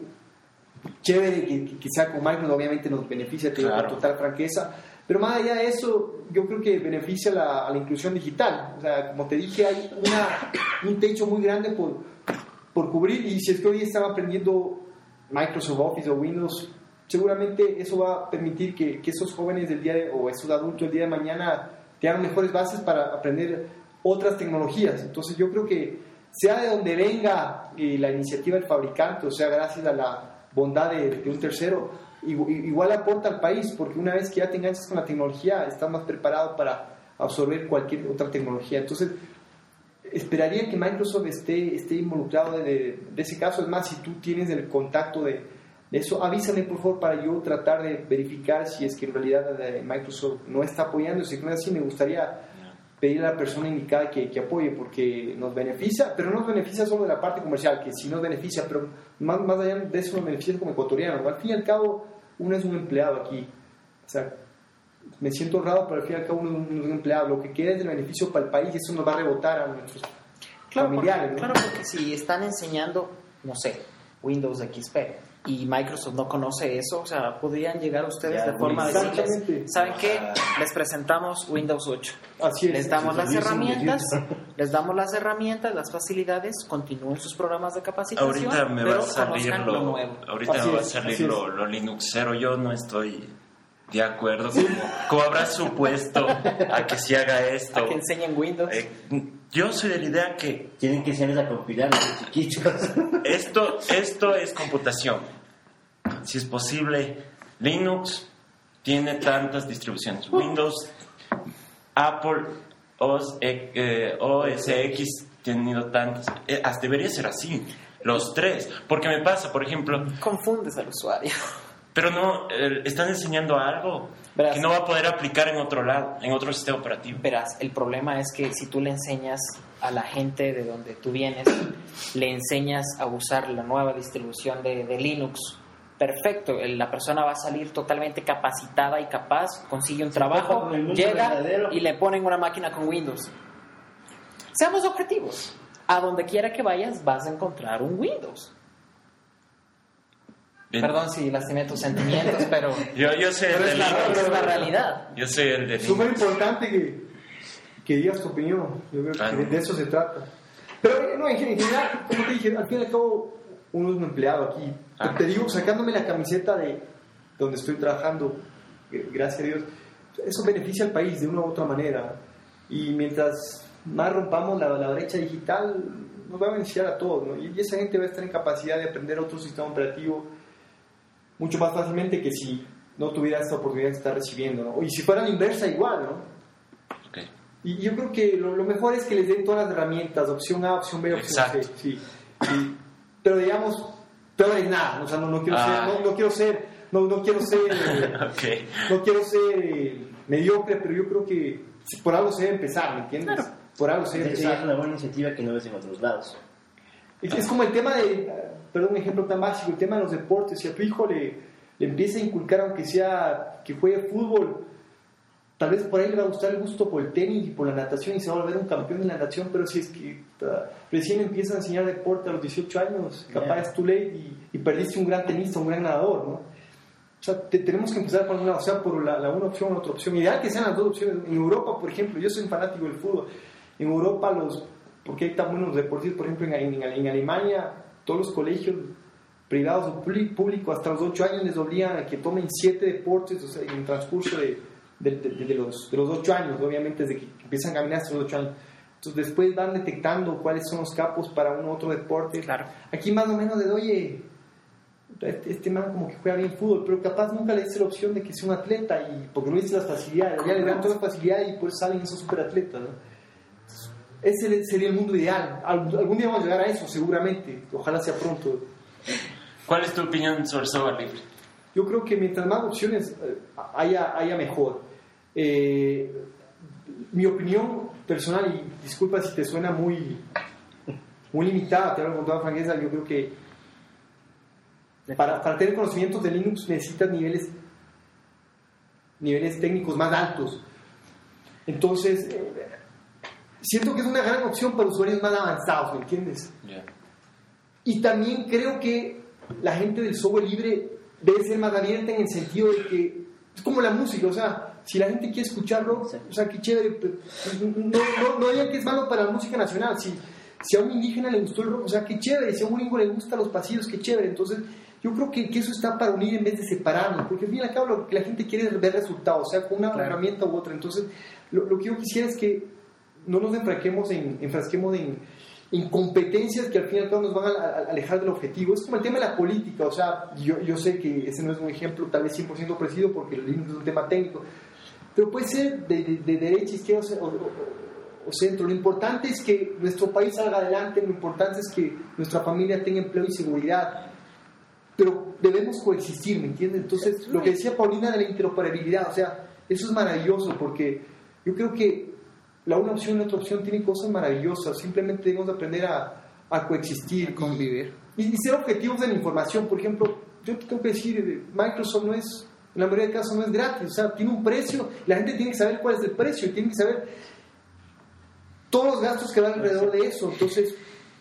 chévere que, que- que sea con Microsoft, obviamente nos beneficia, te Claro. total franqueza, pero más allá de eso, yo creo que beneficia la- a la inclusión digital. O sea, como te dije, hay una, un techo muy grande por, por cubrir y si es que hoy están aprendiendo Microsoft Office o Windows, seguramente eso va a permitir que, que esos jóvenes del día de- o esos adultos del día de mañana tengan mejores bases para aprender otras tecnologías. Entonces yo creo que sea de donde venga eh, la iniciativa del fabricante, o sea, gracias a la bondad de, de un tercero, igu- igual aporta al país, porque una vez que ya te enganchas con la tecnología, estás más preparado para absorber cualquier otra tecnología. Entonces, esperaría que Microsoft esté, esté involucrado de, de- de ese caso. Es más, si tú tienes el contacto de, de eso, avísame por favor para yo tratar de verificar si es que en realidad Microsoft no está apoyando. Si no es así, me gustaría pedir a la persona indicada que, que apoye porque nos beneficia, pero no nos beneficia solo de la parte comercial, que sí nos beneficia, pero más, más allá de eso nos beneficia como ecuatorianos. Al fin y al cabo, uno es un empleado aquí. O sea, me siento honrado, pero al fin y al cabo uno, es un empleado. Lo que queda es el beneficio para el país y eso nos va a rebotar a nuestros Claro, familiares. porque, ¿no? claro, porque si están enseñando, no sé, Windows XP y Microsoft no conoce eso, o sea, podrían llegar ustedes Ya, de forma de decirles. ¿saben qué? Ah. Les presentamos Windows 8. Así es. Les damos las herramientas, les damos las herramientas, las facilidades, continúen sus programas de capacitación, Ahorita me va a salir lo, lo nuevo. ahorita Así me va a salir lo, lo Linuxero. Yo no estoy de acuerdo. Como, como habrá supuesto a que se haga esto. A que enseñen Windows. Eh, yo soy de la idea que Tienen que enseñarles a compilar los chiquitos. esto, esto es computación. Si es posible, Linux tiene tantas distribuciones. Windows, Apple, OS, eh, eh, OS X, tenido tantas. Eh, hasta debería ser así, los tres. Porque me pasa, por ejemplo, Confundes al usuario. pero no, eh, están enseñando algo Verás. que no va a poder aplicar en otro lado, en otro sistema operativo. Verás, el problema es que si tú le enseñas a la gente de donde tú vienes, le enseñas a usar la nueva distribución de, de Linux, perfecto, la persona va a salir totalmente capacitada y capaz, consigue un trabajo, llega verdadero. y le ponen una máquina con Windows. Seamos objetivos. A donde quiera que vayas vas a encontrar un Windows. Bien. Perdón si lastimé tus sentimientos, pero, Yo, yo soy el de es, la, Linux. es la realidad. Yo soy el de súper importante que, que digas tu opinión. Yo creo Claro. que de, eso se trata. Pero eh, no, en gen- en general, como te dije, al fin y al cabo, uno es un empleado aquí. Ah. Te digo, sacándome la camiseta de donde estoy trabajando, eh, gracias a Dios, eso beneficia al país de una u otra manera. Y mientras más rompamos la, la brecha digital, nos va a beneficiar a todos. ¿no? Y, y esa gente va a estar en capacidad de aprender otro sistema operativo mucho más fácilmente que si no tuviera esta oportunidad de estar recibiendo. ¿no? Y si fuera la inversa, igual. ¿no? Ok. Y yo creo que lo, lo mejor es que les den todas las herramientas, opción A, opción B, opción Exacto. C. Sí. Sí. Pero digamos, peor es nada. O sea, no, no quiero Ah. ser, no, no quiero ser, no, no quiero ser, eh, Ok. no quiero ser eh, mediocre, pero yo creo que si- por algo se debe empezar, ¿me entiendes? Por algo se De debe ya es empezar. una buena iniciativa que no ves en otros lados. Es, es como el tema de, perdón, un ejemplo tan básico, el tema de los deportes. Si a tu hijo le, le empieza a inculcar, aunque sea que juegue fútbol, tal vez por ahí le va a gustar el gusto por el tenis y por la natación y se va a volver un campeón en la natación, pero si es que ah, recién empieza a enseñar deporte a los 18 años, capaz Ya. es y, y perdiste un gran tenista, un gran nadador, ¿no? O sea, te- tenemos que empezar por una, o sea, por la, la una opción o la otra opción. Ideal que sean las dos opciones. En Europa, por ejemplo, yo soy un fanático del fútbol. En Europa, los, porque hay tan buenos deportistas, por ejemplo, en, en- en Alemania, todos los colegios privados o públi- públicos hasta los 8 años les obligan a que tomen 7 deportes o sea, en el transcurso de, de, de- de los, de los 8 años, obviamente desde que empiezan a caminar hasta los 8 años. Entonces después van detectando cuáles son los capos para un otro deporte. Claro. Aquí más o menos de oye, este, este man como que juega bien fútbol, pero capaz nunca le dice la opción de que sea un atleta y porque no dice las facilidades, ya le dan todas las facilidades y por eso salen esos superatletas, ¿no? Ese sería el mundo ideal. Al- Algún día vamos a llegar a eso, seguramente. Ojalá sea pronto. ¿Cuál es tu opinión sobre software libre? Yo creo que mientras más opciones eh, haya, haya mejor. Eh, mi opinión personal, y disculpa si te suena muy, muy limitada, te hablo con toda franqueza, yo creo que para, para tener conocimientos de Linux necesitas niveles, niveles técnicos más altos. Entonces, eh, siento que es una gran opción para usuarios más avanzados, ¿me entiendes? Ya. Y también creo que la gente del software libre debe ser más abierta en el sentido de que es como la música, o sea, si la gente quiere escuchar rock, o sea, qué chévere, no, no, no digan que es malo para la música nacional, si, si a un indígena le gustó el rock, o sea, qué chévere, si a un gringo le gustan los pasillos, qué chévere, entonces yo creo que, que eso está para unir en vez de separarnos, porque al fin y al cabo lo que la gente quiere es ver resultados, o sea, con una Claro. herramienta u otra, entonces lo, lo que yo quisiera es que no nos enfrasquemos en, enfrasquemos en, en competencias que al fin y al cabo nos van a, a- a alejar del objetivo. Es como el tema de la política, o sea, yo, yo sé que ese no es un ejemplo tal vez 100% preciso porque el Linux es un tema técnico, pero puede ser de, de- de derecha, izquierda o- o- o centro. Lo importante es que nuestro país salga adelante, lo importante es que nuestra familia tenga empleo y seguridad, pero debemos coexistir, ¿me entiendes? Entonces, lo que decía Paulina de la interoperabilidad, o sea, eso es maravilloso porque yo creo que la una opción y la otra opción tienen cosas maravillosas, simplemente debemos aprender a, a coexistir, Convivir. y, y ser objetivos de la información. Por ejemplo, yo te tengo que decir, eh, Microsoft no es, en la mayoría de casos no es gratis, o sea, tiene un precio, la gente tiene que saber cuál es el precio y tiene que saber todos los gastos que van alrededor de eso. Entonces,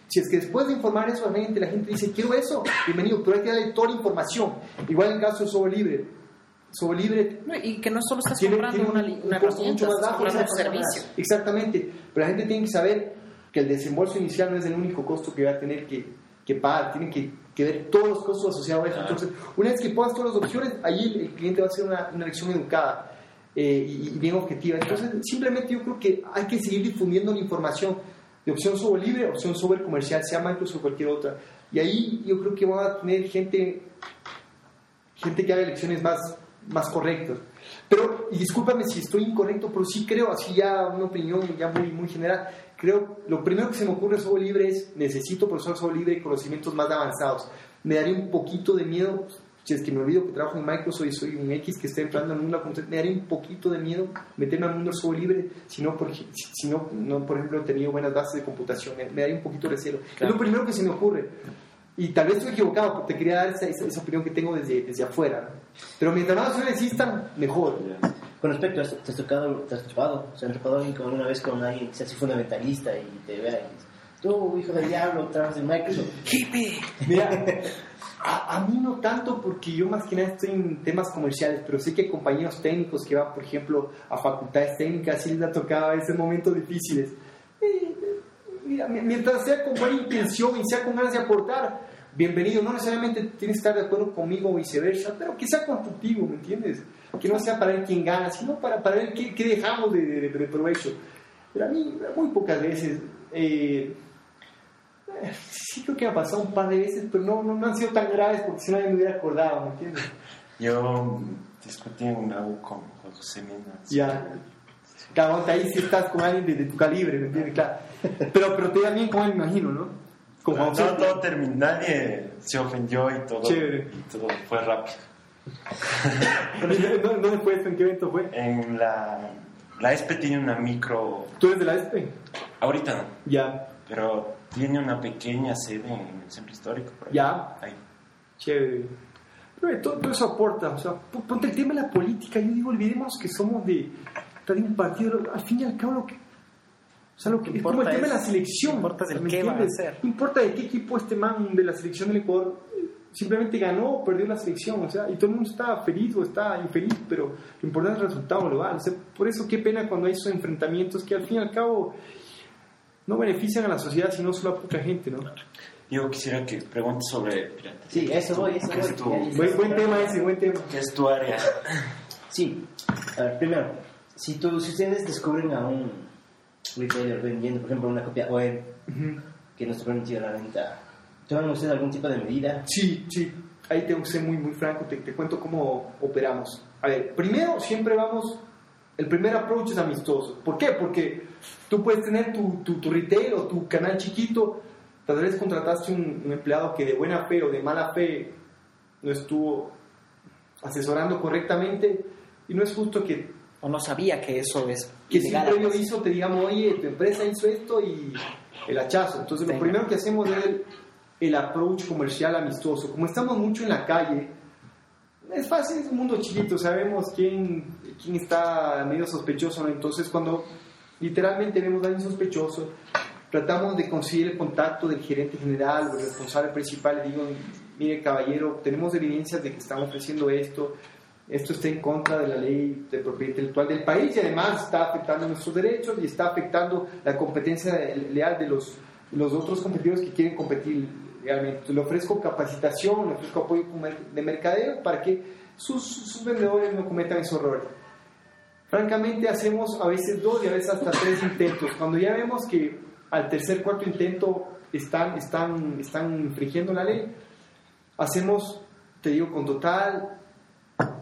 si es que después de informar eso a la gente, la gente dice, quiero eso, bienvenido, pero hay que darle toda la información. Igual en el caso de software libre. Software libre No, y que no solo estás tiene, comprando tiene una, un, una costo mucho más bajo. un servicio. Exactamente, pero la gente tiene que saber que el desembolso inicial no es el único costo que va a tener que, que pagar, tiene que, que ver todos los costos asociados a eso. Entonces, una vez que pongas todas las opciones, allí el, cliente va a hacer una, una elección educada eh, y, y bien objetiva. Entonces, simplemente yo creo que hay que seguir difundiendo la información de opción software libre, opción software comercial, sea Microsoft o cualquier otra. Y ahí yo creo que van a tener gente gente que haga elecciones más, más correctas. Pero, y discúlpame si estoy incorrecto, pero sí creo, así ya una opinión ya muy, muy general, creo, lo primero que se me ocurre software libre es, necesito profesor software libre y conocimientos más avanzados. Me daría un poquito de miedo, si es que me olvido que trabajo en Microsoft y soy un X que está entrando en computación, me daría un poquito de miedo meterme al mundo del software libre si no, por, si no, no, por ejemplo, he tenido buenas bases de computación, me, me daría un poquito de recelo. Es lo primero que se me ocurre. Y tal vez estoy equivocado, porque te quería dar esa, esa, esa opinión que tengo desde, desde afuera. Pero mientras más opciones existan, mejor. Con respecto a esto, ¿te has tocado, te has topado? ¿Se han topado alguien con una vez con alguien que sea así fundamentalista y te vea y dice, tú, hijo del diablo, trabajas en Microsoft? ¡Hippie! Mira, A, a, mí no tanto porque yo más que nada estoy en temas comerciales, pero sé que hay compañeros técnicos que van, por ejemplo, a facultades técnicas y les ha tocado ese momentos difíciles. Eh, mira, mientras sea con buena intención y sea con ganas de aportar, bienvenido. No necesariamente tienes que estar de acuerdo conmigo o viceversa, pero que sea constructivo, ¿me entiendes? Que no sea para ver quién gana, sino para, para ver qué, qué dejamos de, de, de, provecho. Pero a mí, muy pocas veces. Eh, sí creo que ha pasado un par de veces, pero no, no, no han sido tan graves porque si no me hubiera acordado, ¿me entiendes? Yo discutí en una U con José Minas. Ya. Claro, ahí sí estás con alguien de, de, tu calibre, ¿me entiendes? Claro. Pero, pero te da bien como me imagino, ¿no? Como no, todo, todo terminó, nadie se ofendió y todo, Chévere. y todo fue rápido. ¿Dónde fue esto? ¿En qué evento fue? En la... La ESPE tiene una micro... ¿Tú eres de la ESPE? Ahorita no. Ya. Pero tiene una pequeña sede en el centro histórico. Por ahí. Ya. Ahí. Chévere. Pero todo, todo, eso aporta. O sea, ponte el tema de la política. Yo digo, olvidemos que somos de, de un partido. Al fin y al cabo, lo que. O sea, lo que es como el tema es, de la selección. Importa del ¿me qué va a entiendes? ser. No importa de qué equipo este man de la selección del Ecuador simplemente ganó o perdió la selección, o sea, y todo el mundo está feliz o está infeliz, pero lo importante es el resultado global. O sea, por eso qué pena cuando hay esos enfrentamientos que al fin y al cabo no benefician a la sociedad, sino solo a poca gente, ¿no? Yo quisiera que preguntes sobre piratas. Sí, eso voy, eso ¿Qué es tu, voy. Buen, buen tema ese, buen tema. ¿Qué es tu área? Sí, a ver, primero, si, tú, si ustedes descubren a un retailer vendiendo, por ejemplo, una copia OEM que no está permitida la venta, ¿toman ustedes algún tipo de medida? Sí, sí. Ahí tengo que ser muy, muy franco, te, te cuento cómo operamos. A ver, primero siempre vamos, el primer approach es amistoso. ¿Por qué? Porque tú puedes tener tu, tu, tu retail o tu canal chiquito, tal vez contrataste un, un empleado que de buena fe o de mala fe no estuvo asesorando correctamente y no es justo que O no sabía que eso es que si un previo hizo te digamos, oye, tu empresa hizo esto y el hachazo. Entonces lo Venga. primero que hacemos es el, el approach comercial amistoso. Como estamos mucho en la calle, es fácil, es un mundo chiquito, sabemos quién, quién está medio sospechoso, ¿no? Entonces cuando literalmente vemos a alguien sospechoso, tratamos de conseguir el contacto del gerente general o el responsable principal y digo, mire caballero, tenemos evidencias de que están ofreciendo esto, esto está en contra de la ley de propiedad intelectual del país y además está afectando nuestros derechos y está afectando la competencia leal de los, los otros competidores que quieren competir legalmente. Le ofrezco capacitación, le ofrezco apoyo de mercadeo para que sus, sus vendedores no cometan ese error. Francamente hacemos a veces dos y a veces hasta tres intentos. Cuando ya vemos que al tercer, cuarto intento están, están, están infringiendo la ley, hacemos, te digo, con total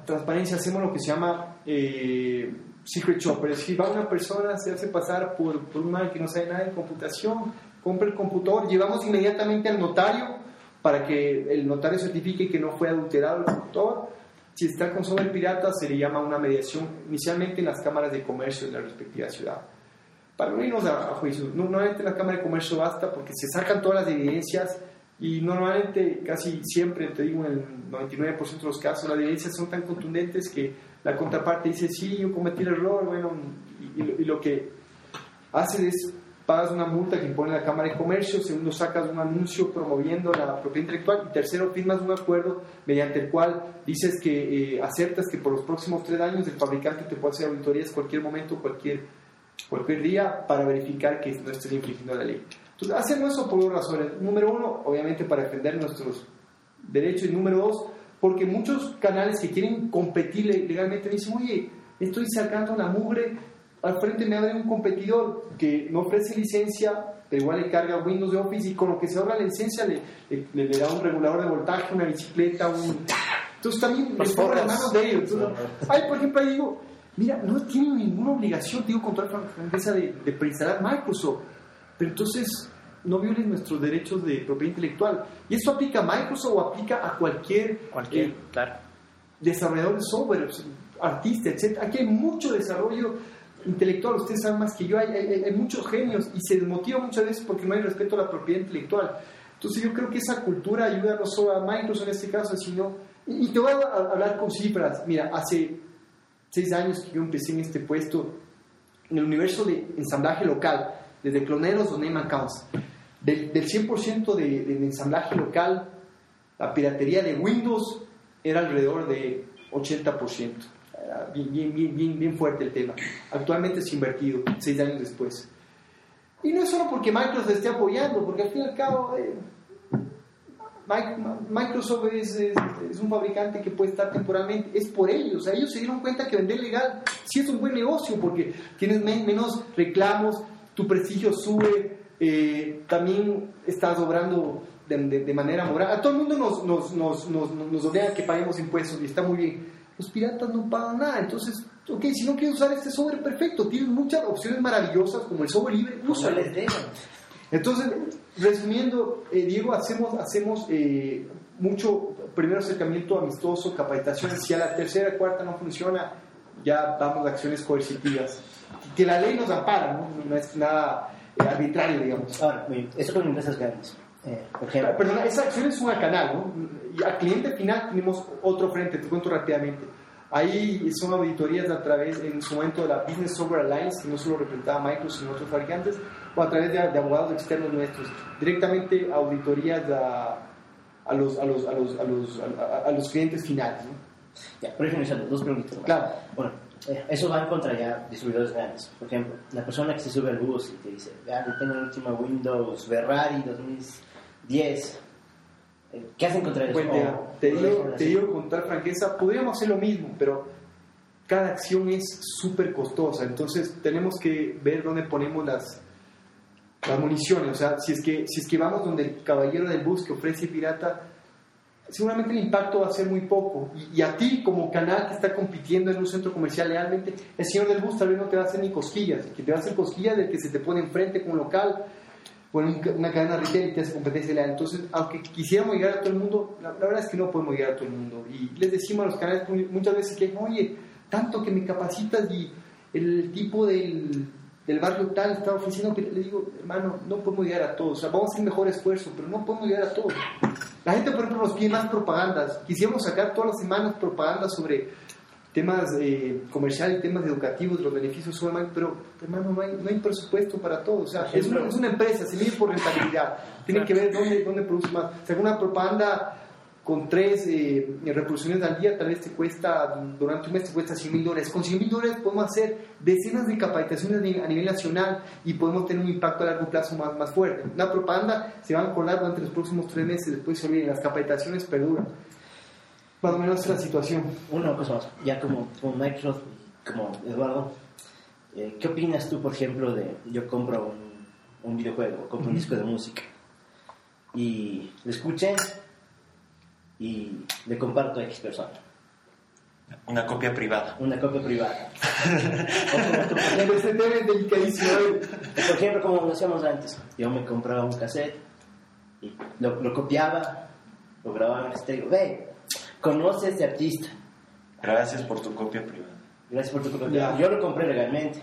transparencia, hacemos lo que se llama eh, secret shopper. Decir, va una persona, se hace pasar por, por un man que no sabe nada de computación, compra el computador, llevamos inmediatamente al notario para que el notario certifique que no fue adulterado el computador. Si está con software pirata, se le llama una mediación inicialmente en las cámaras de comercio de la respectiva ciudad. Para no a, juicio, normalmente en la Cámara de Comercio basta porque se sacan todas las evidencias y normalmente, casi siempre, te digo, en el 99% de los casos, las evidencias son tan contundentes que la contraparte dice, sí, yo cometí el error, bueno, y, lo, que hace es pagas una multa que impone la Cámara de Comercio, segundo sacas un anuncio promoviendo la propiedad intelectual y tercero firmas un acuerdo mediante el cual dices que eh, aceptas que por los próximos tres años el fabricante te puede hacer auditorías cualquier momento, cualquier, cualquier día para verificar que no estés infringiendo la ley. Hacemos eso por dos razones. Número uno, obviamente para defender nuestros derechos. Y número dos, porque muchos canales que quieren competir legalmente me dicen, oye, estoy sacando la mugre. Al frente me abre un competidor que no ofrece licencia, pero igual le carga Windows de Office y con lo que se ahorra la licencia le, le, le da un regulador de voltaje, una bicicleta, un... Entonces también les pongo las manos de ellos. Entonces, ay, por ejemplo, ahí digo, mira, no tienen ninguna obligación, digo, con toda franqueza de, de preinstalar Microsoft, pero entonces no violen nuestros derechos de propiedad intelectual. ¿Y esto aplica a Microsoft o aplica a cualquier, Cualquier, eh, claro. desarrollador de software, artista, etc. Aquí hay mucho desarrollo intelectual, ustedes saben más que yo, hay, hay, hay, muchos genios y se desmotiva muchas veces porque no hay respeto a la propiedad intelectual. Entonces yo creo que esa cultura ayuda no solo a Microsoft en este caso, sino... Y, te voy a hablar con cifras. Mira, hace seis años que yo empecé en este puesto, en el universo de ensamblaje local, desde cloneros o name accounts, del, del 100% de, de, ensamblaje local, la piratería de Windows era alrededor de 80%. Era bien, bien, bien, bien, fuerte el tema. Actualmente es invertido, seis años después. Y no es solo porque Microsoft esté apoyando, porque al fin y al cabo eh, Mi- Microsoft es, un fabricante que puede estar temporalmente, es por ellos, o ellos se dieron cuenta que vender legal sí es un buen negocio porque tienes men- menos reclamos, tu prestigio sube, eh, también estás obrando de, de- de manera moral. A todo el mundo nos, nos, nos, nos, nos obliga a que paguemos impuestos y está muy bien. Los piratas no pagan nada, entonces, ok, si no quieres usar este software, perfecto, tienes muchas opciones maravillosas como el software libre, No úsalo. Entonces, resumiendo, eh, Diego, hacemos, hacemos eh, mucho, primero acercamiento amistoso, capacitaciones, si a la tercera, cuarta no funciona, ya damos acciones coercitivas. Que la ley nos ampara, ¿no? No es nada eh, arbitrario, digamos. Ahora, eso con empresas grandes. Eh, por ejemplo, Perdona, esa acción es una canal, ¿no? Y al cliente final tenemos otro frente, te cuento rápidamente. Ahí son auditorías a través, en su momento, de la Business Software Alliance, que no solo representaba a Microsoft, sino otros fabricantes, o a través de, de abogados externos nuestros. Directamente auditorías a, a, los, a, los, a, los, a, los, a, a los clientes finales, ¿no? ya, por ejemplo, dos preguntas. Claro. Bueno, eso va en contra ya distribuidores grandes. Por ejemplo, la persona que se sube al bus y te dice, vea, yo tengo la última Windows Ferrari 2010. eh, ¿Qué hacen contra eso? Bueno, te, O- te digo, te digo con total franqueza, podríamos hacer lo mismo, pero cada acción es súper costosa, entonces tenemos que ver dónde ponemos las, las municiones, o sea, si es, que, si es que vamos donde el caballero del bus que ofrece pirata, seguramente el impacto va a ser muy poco, y, a ti como canal que está compitiendo en un centro comercial lealmente, el señor del bus tal vez no te va a hacer ni cosquillas, que te va a hacer cosquillas del que se te pone enfrente con un local, o una cadena retail y te hace competencia leal. Entonces, aunque quisiéramos llegar a todo el mundo, la, la verdad es que no podemos llegar a todo el mundo. Y les decimos a los canales muchas veces que, oye, tanto que me capacitas y el tipo del, del barrio tal está ofreciendo, pero le digo, hermano, no podemos llegar a todos. O sea, vamos a hacer mejor esfuerzo, pero no podemos llegar a todos. La gente, por ejemplo, nos pide más propagandas. Quisiéramos sacar todas las semanas propagandas sobre temas eh, comerciales, temas educativos, los beneficios son pero hermano, no hay, no hay presupuesto para todo. O sea, es una, es una empresa, se mide por rentabilidad. Tienen que ver dónde, dónde produce más. O sea, una propaganda con tres eh, reproducciones al día tal vez te cuesta, durante un mes te cuesta 100 mil dólares. Con 100 mil dólares podemos hacer decenas de capacitaciones a nivel nacional y podemos tener un impacto a largo plazo más, más fuerte. Una propaganda se va a colar durante los próximos tres meses, después se olviden, las capacitaciones perduran. Más o menos es la situación. Una cosa más, ya como, como Microsoft, como Eduardo, eh, ¿qué opinas tú, por ejemplo, de yo compro un, un videojuego, compro un disco de música y lo escuché y le comparto a X persona, Una copia privada. una copia privada? por ejemplo, Ese tema es delicadísimo. por ejemplo, como lo hacíamos antes, yo me compraba un cassette y lo, lo copiaba, lo grababa en este digo, ve, conoce a este artista. Gracias por tu copia privada. Gracias por tu Ya. comentario. Yo lo compré legalmente,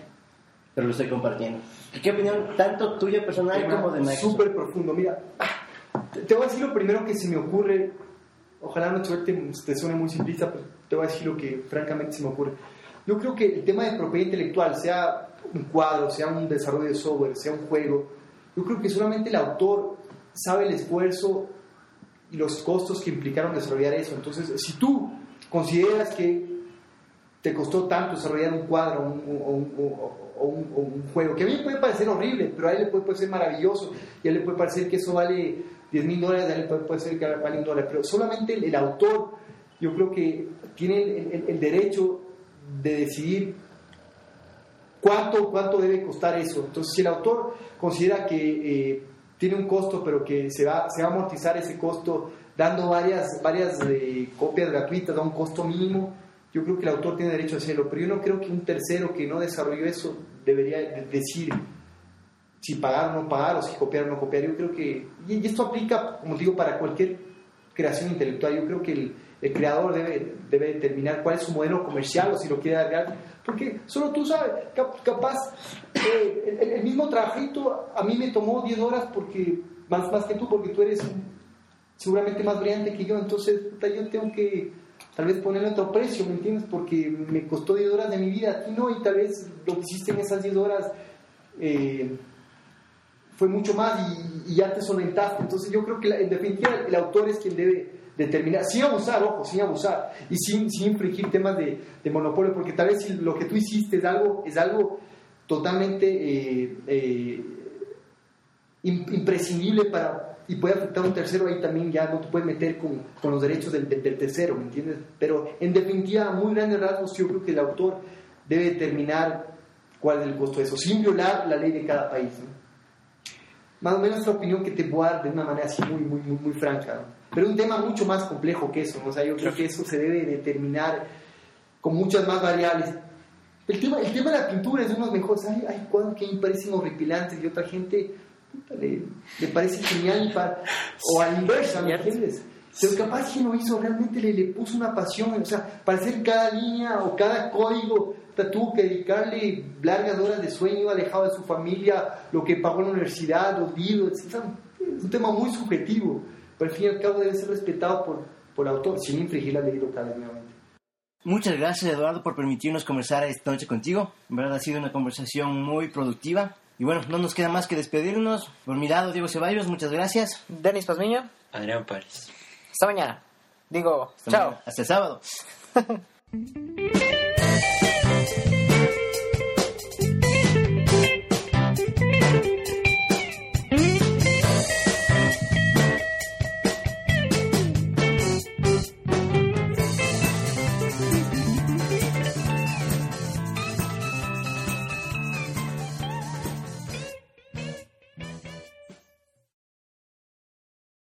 pero lo estoy compartiendo. ¿Y ¿Qué opinión tanto tuya personal Tema como de Microsoft? Súper profundo. Mira, te voy a decir lo primero que se me ocurre. Ojalá no te, te suene muy simplista, pero te voy a decir lo que francamente se me ocurre. Yo creo que el tema de propiedad intelectual, sea un cuadro, sea un desarrollo de software, sea un juego, yo creo que solamente el autor sabe el esfuerzo y los costos que implicaron desarrollar eso. Entonces, si tú consideras que te costó tanto desarrollar un cuadro o un, un- o un juego, que a mí me puede parecer horrible, pero a él le puede parecer maravilloso, y a él le puede parecer que eso vale 10 mil dólares, puede parecer que vale un dólar, pero solamente el, autor, yo creo que tiene el, derecho de decidir cuánto, cuánto debe costar eso. Entonces, si el autor considera que eh, tiene un costo, pero que se va, se va a amortizar ese costo dando varias, varias eh, copias gratuitas a un costo mínimo, yo creo que el autor tiene derecho a hacerlo, pero yo no creo que un tercero que no desarrolló eso debería de- decir si pagar o no pagar, o si copiar o no copiar. Yo creo que, y esto aplica, como digo, para cualquier creación intelectual. Yo creo que el, creador debe, debe determinar cuál es su modelo comercial o si lo quiere dar porque solo tú sabes, cap- capaz, eh, el, mismo trabajito a mí me tomó 10 horas porque, más, más que tú, porque tú eres seguramente más brillante que yo, entonces yo tengo que tal vez ponerle otro precio, ¿me entiendes? Porque me costó 10 horas de mi vida, a ti no, y tal vez lo que hiciste en esas 10 horas eh, fue mucho más y, y ya te solventaste. Entonces yo creo que la- en definitiva el autor es quien debe determinar, sin abusar, ojo, sin abusar, y sin, sin infringir temas de, monopolio, porque tal vez si lo que tú hiciste es algo, es algo totalmente eh, eh, im- imprescindible para y puede afectar a un tercero, ahí también ya no te puedes meter con, con los derechos del- del tercero, ¿me entiendes? Pero en definitiva, a muy grandes rasgos, yo creo que el autor debe determinar cuál es el costo de eso, sin violar la ley de cada país. ¿no? Más o menos la opinión que te a dar de una manera así muy, muy, muy, muy franca. ¿no? Pero es un tema mucho más complejo que eso, ¿no? o sea, yo creo que eso se debe determinar con muchas más variables. El tema, el tema de la pintura es uno de los mejores. Hay, hay cuadros que me parecen horripilantes y otra gente le, le parece genial. para- o a la inversa, ¿me entiendes? Pero capaz que lo hizo, realmente le, le puso una pasión. O sea, para hacer cada línea o cada código, tuvo que dedicarle largas horas de sueño, alejado de su familia, lo que pagó en la universidad, libros. etc. Es un tema muy subjetivo, pero al fin y al cabo debe ser respetado por, por el autor, sin infringir la ley local, nuevamente. Muchas gracias Eduardo por permitirnos conversar esta noche contigo. En verdad ha sido una conversación muy productiva. Y bueno, no nos queda más que despedirnos. Por mi lado, Diego Ceballos, muchas gracias. Denis Pazmiño, Adrián París. hasta mañana. Digo, Hasta chao. mañana. Hasta el sábado.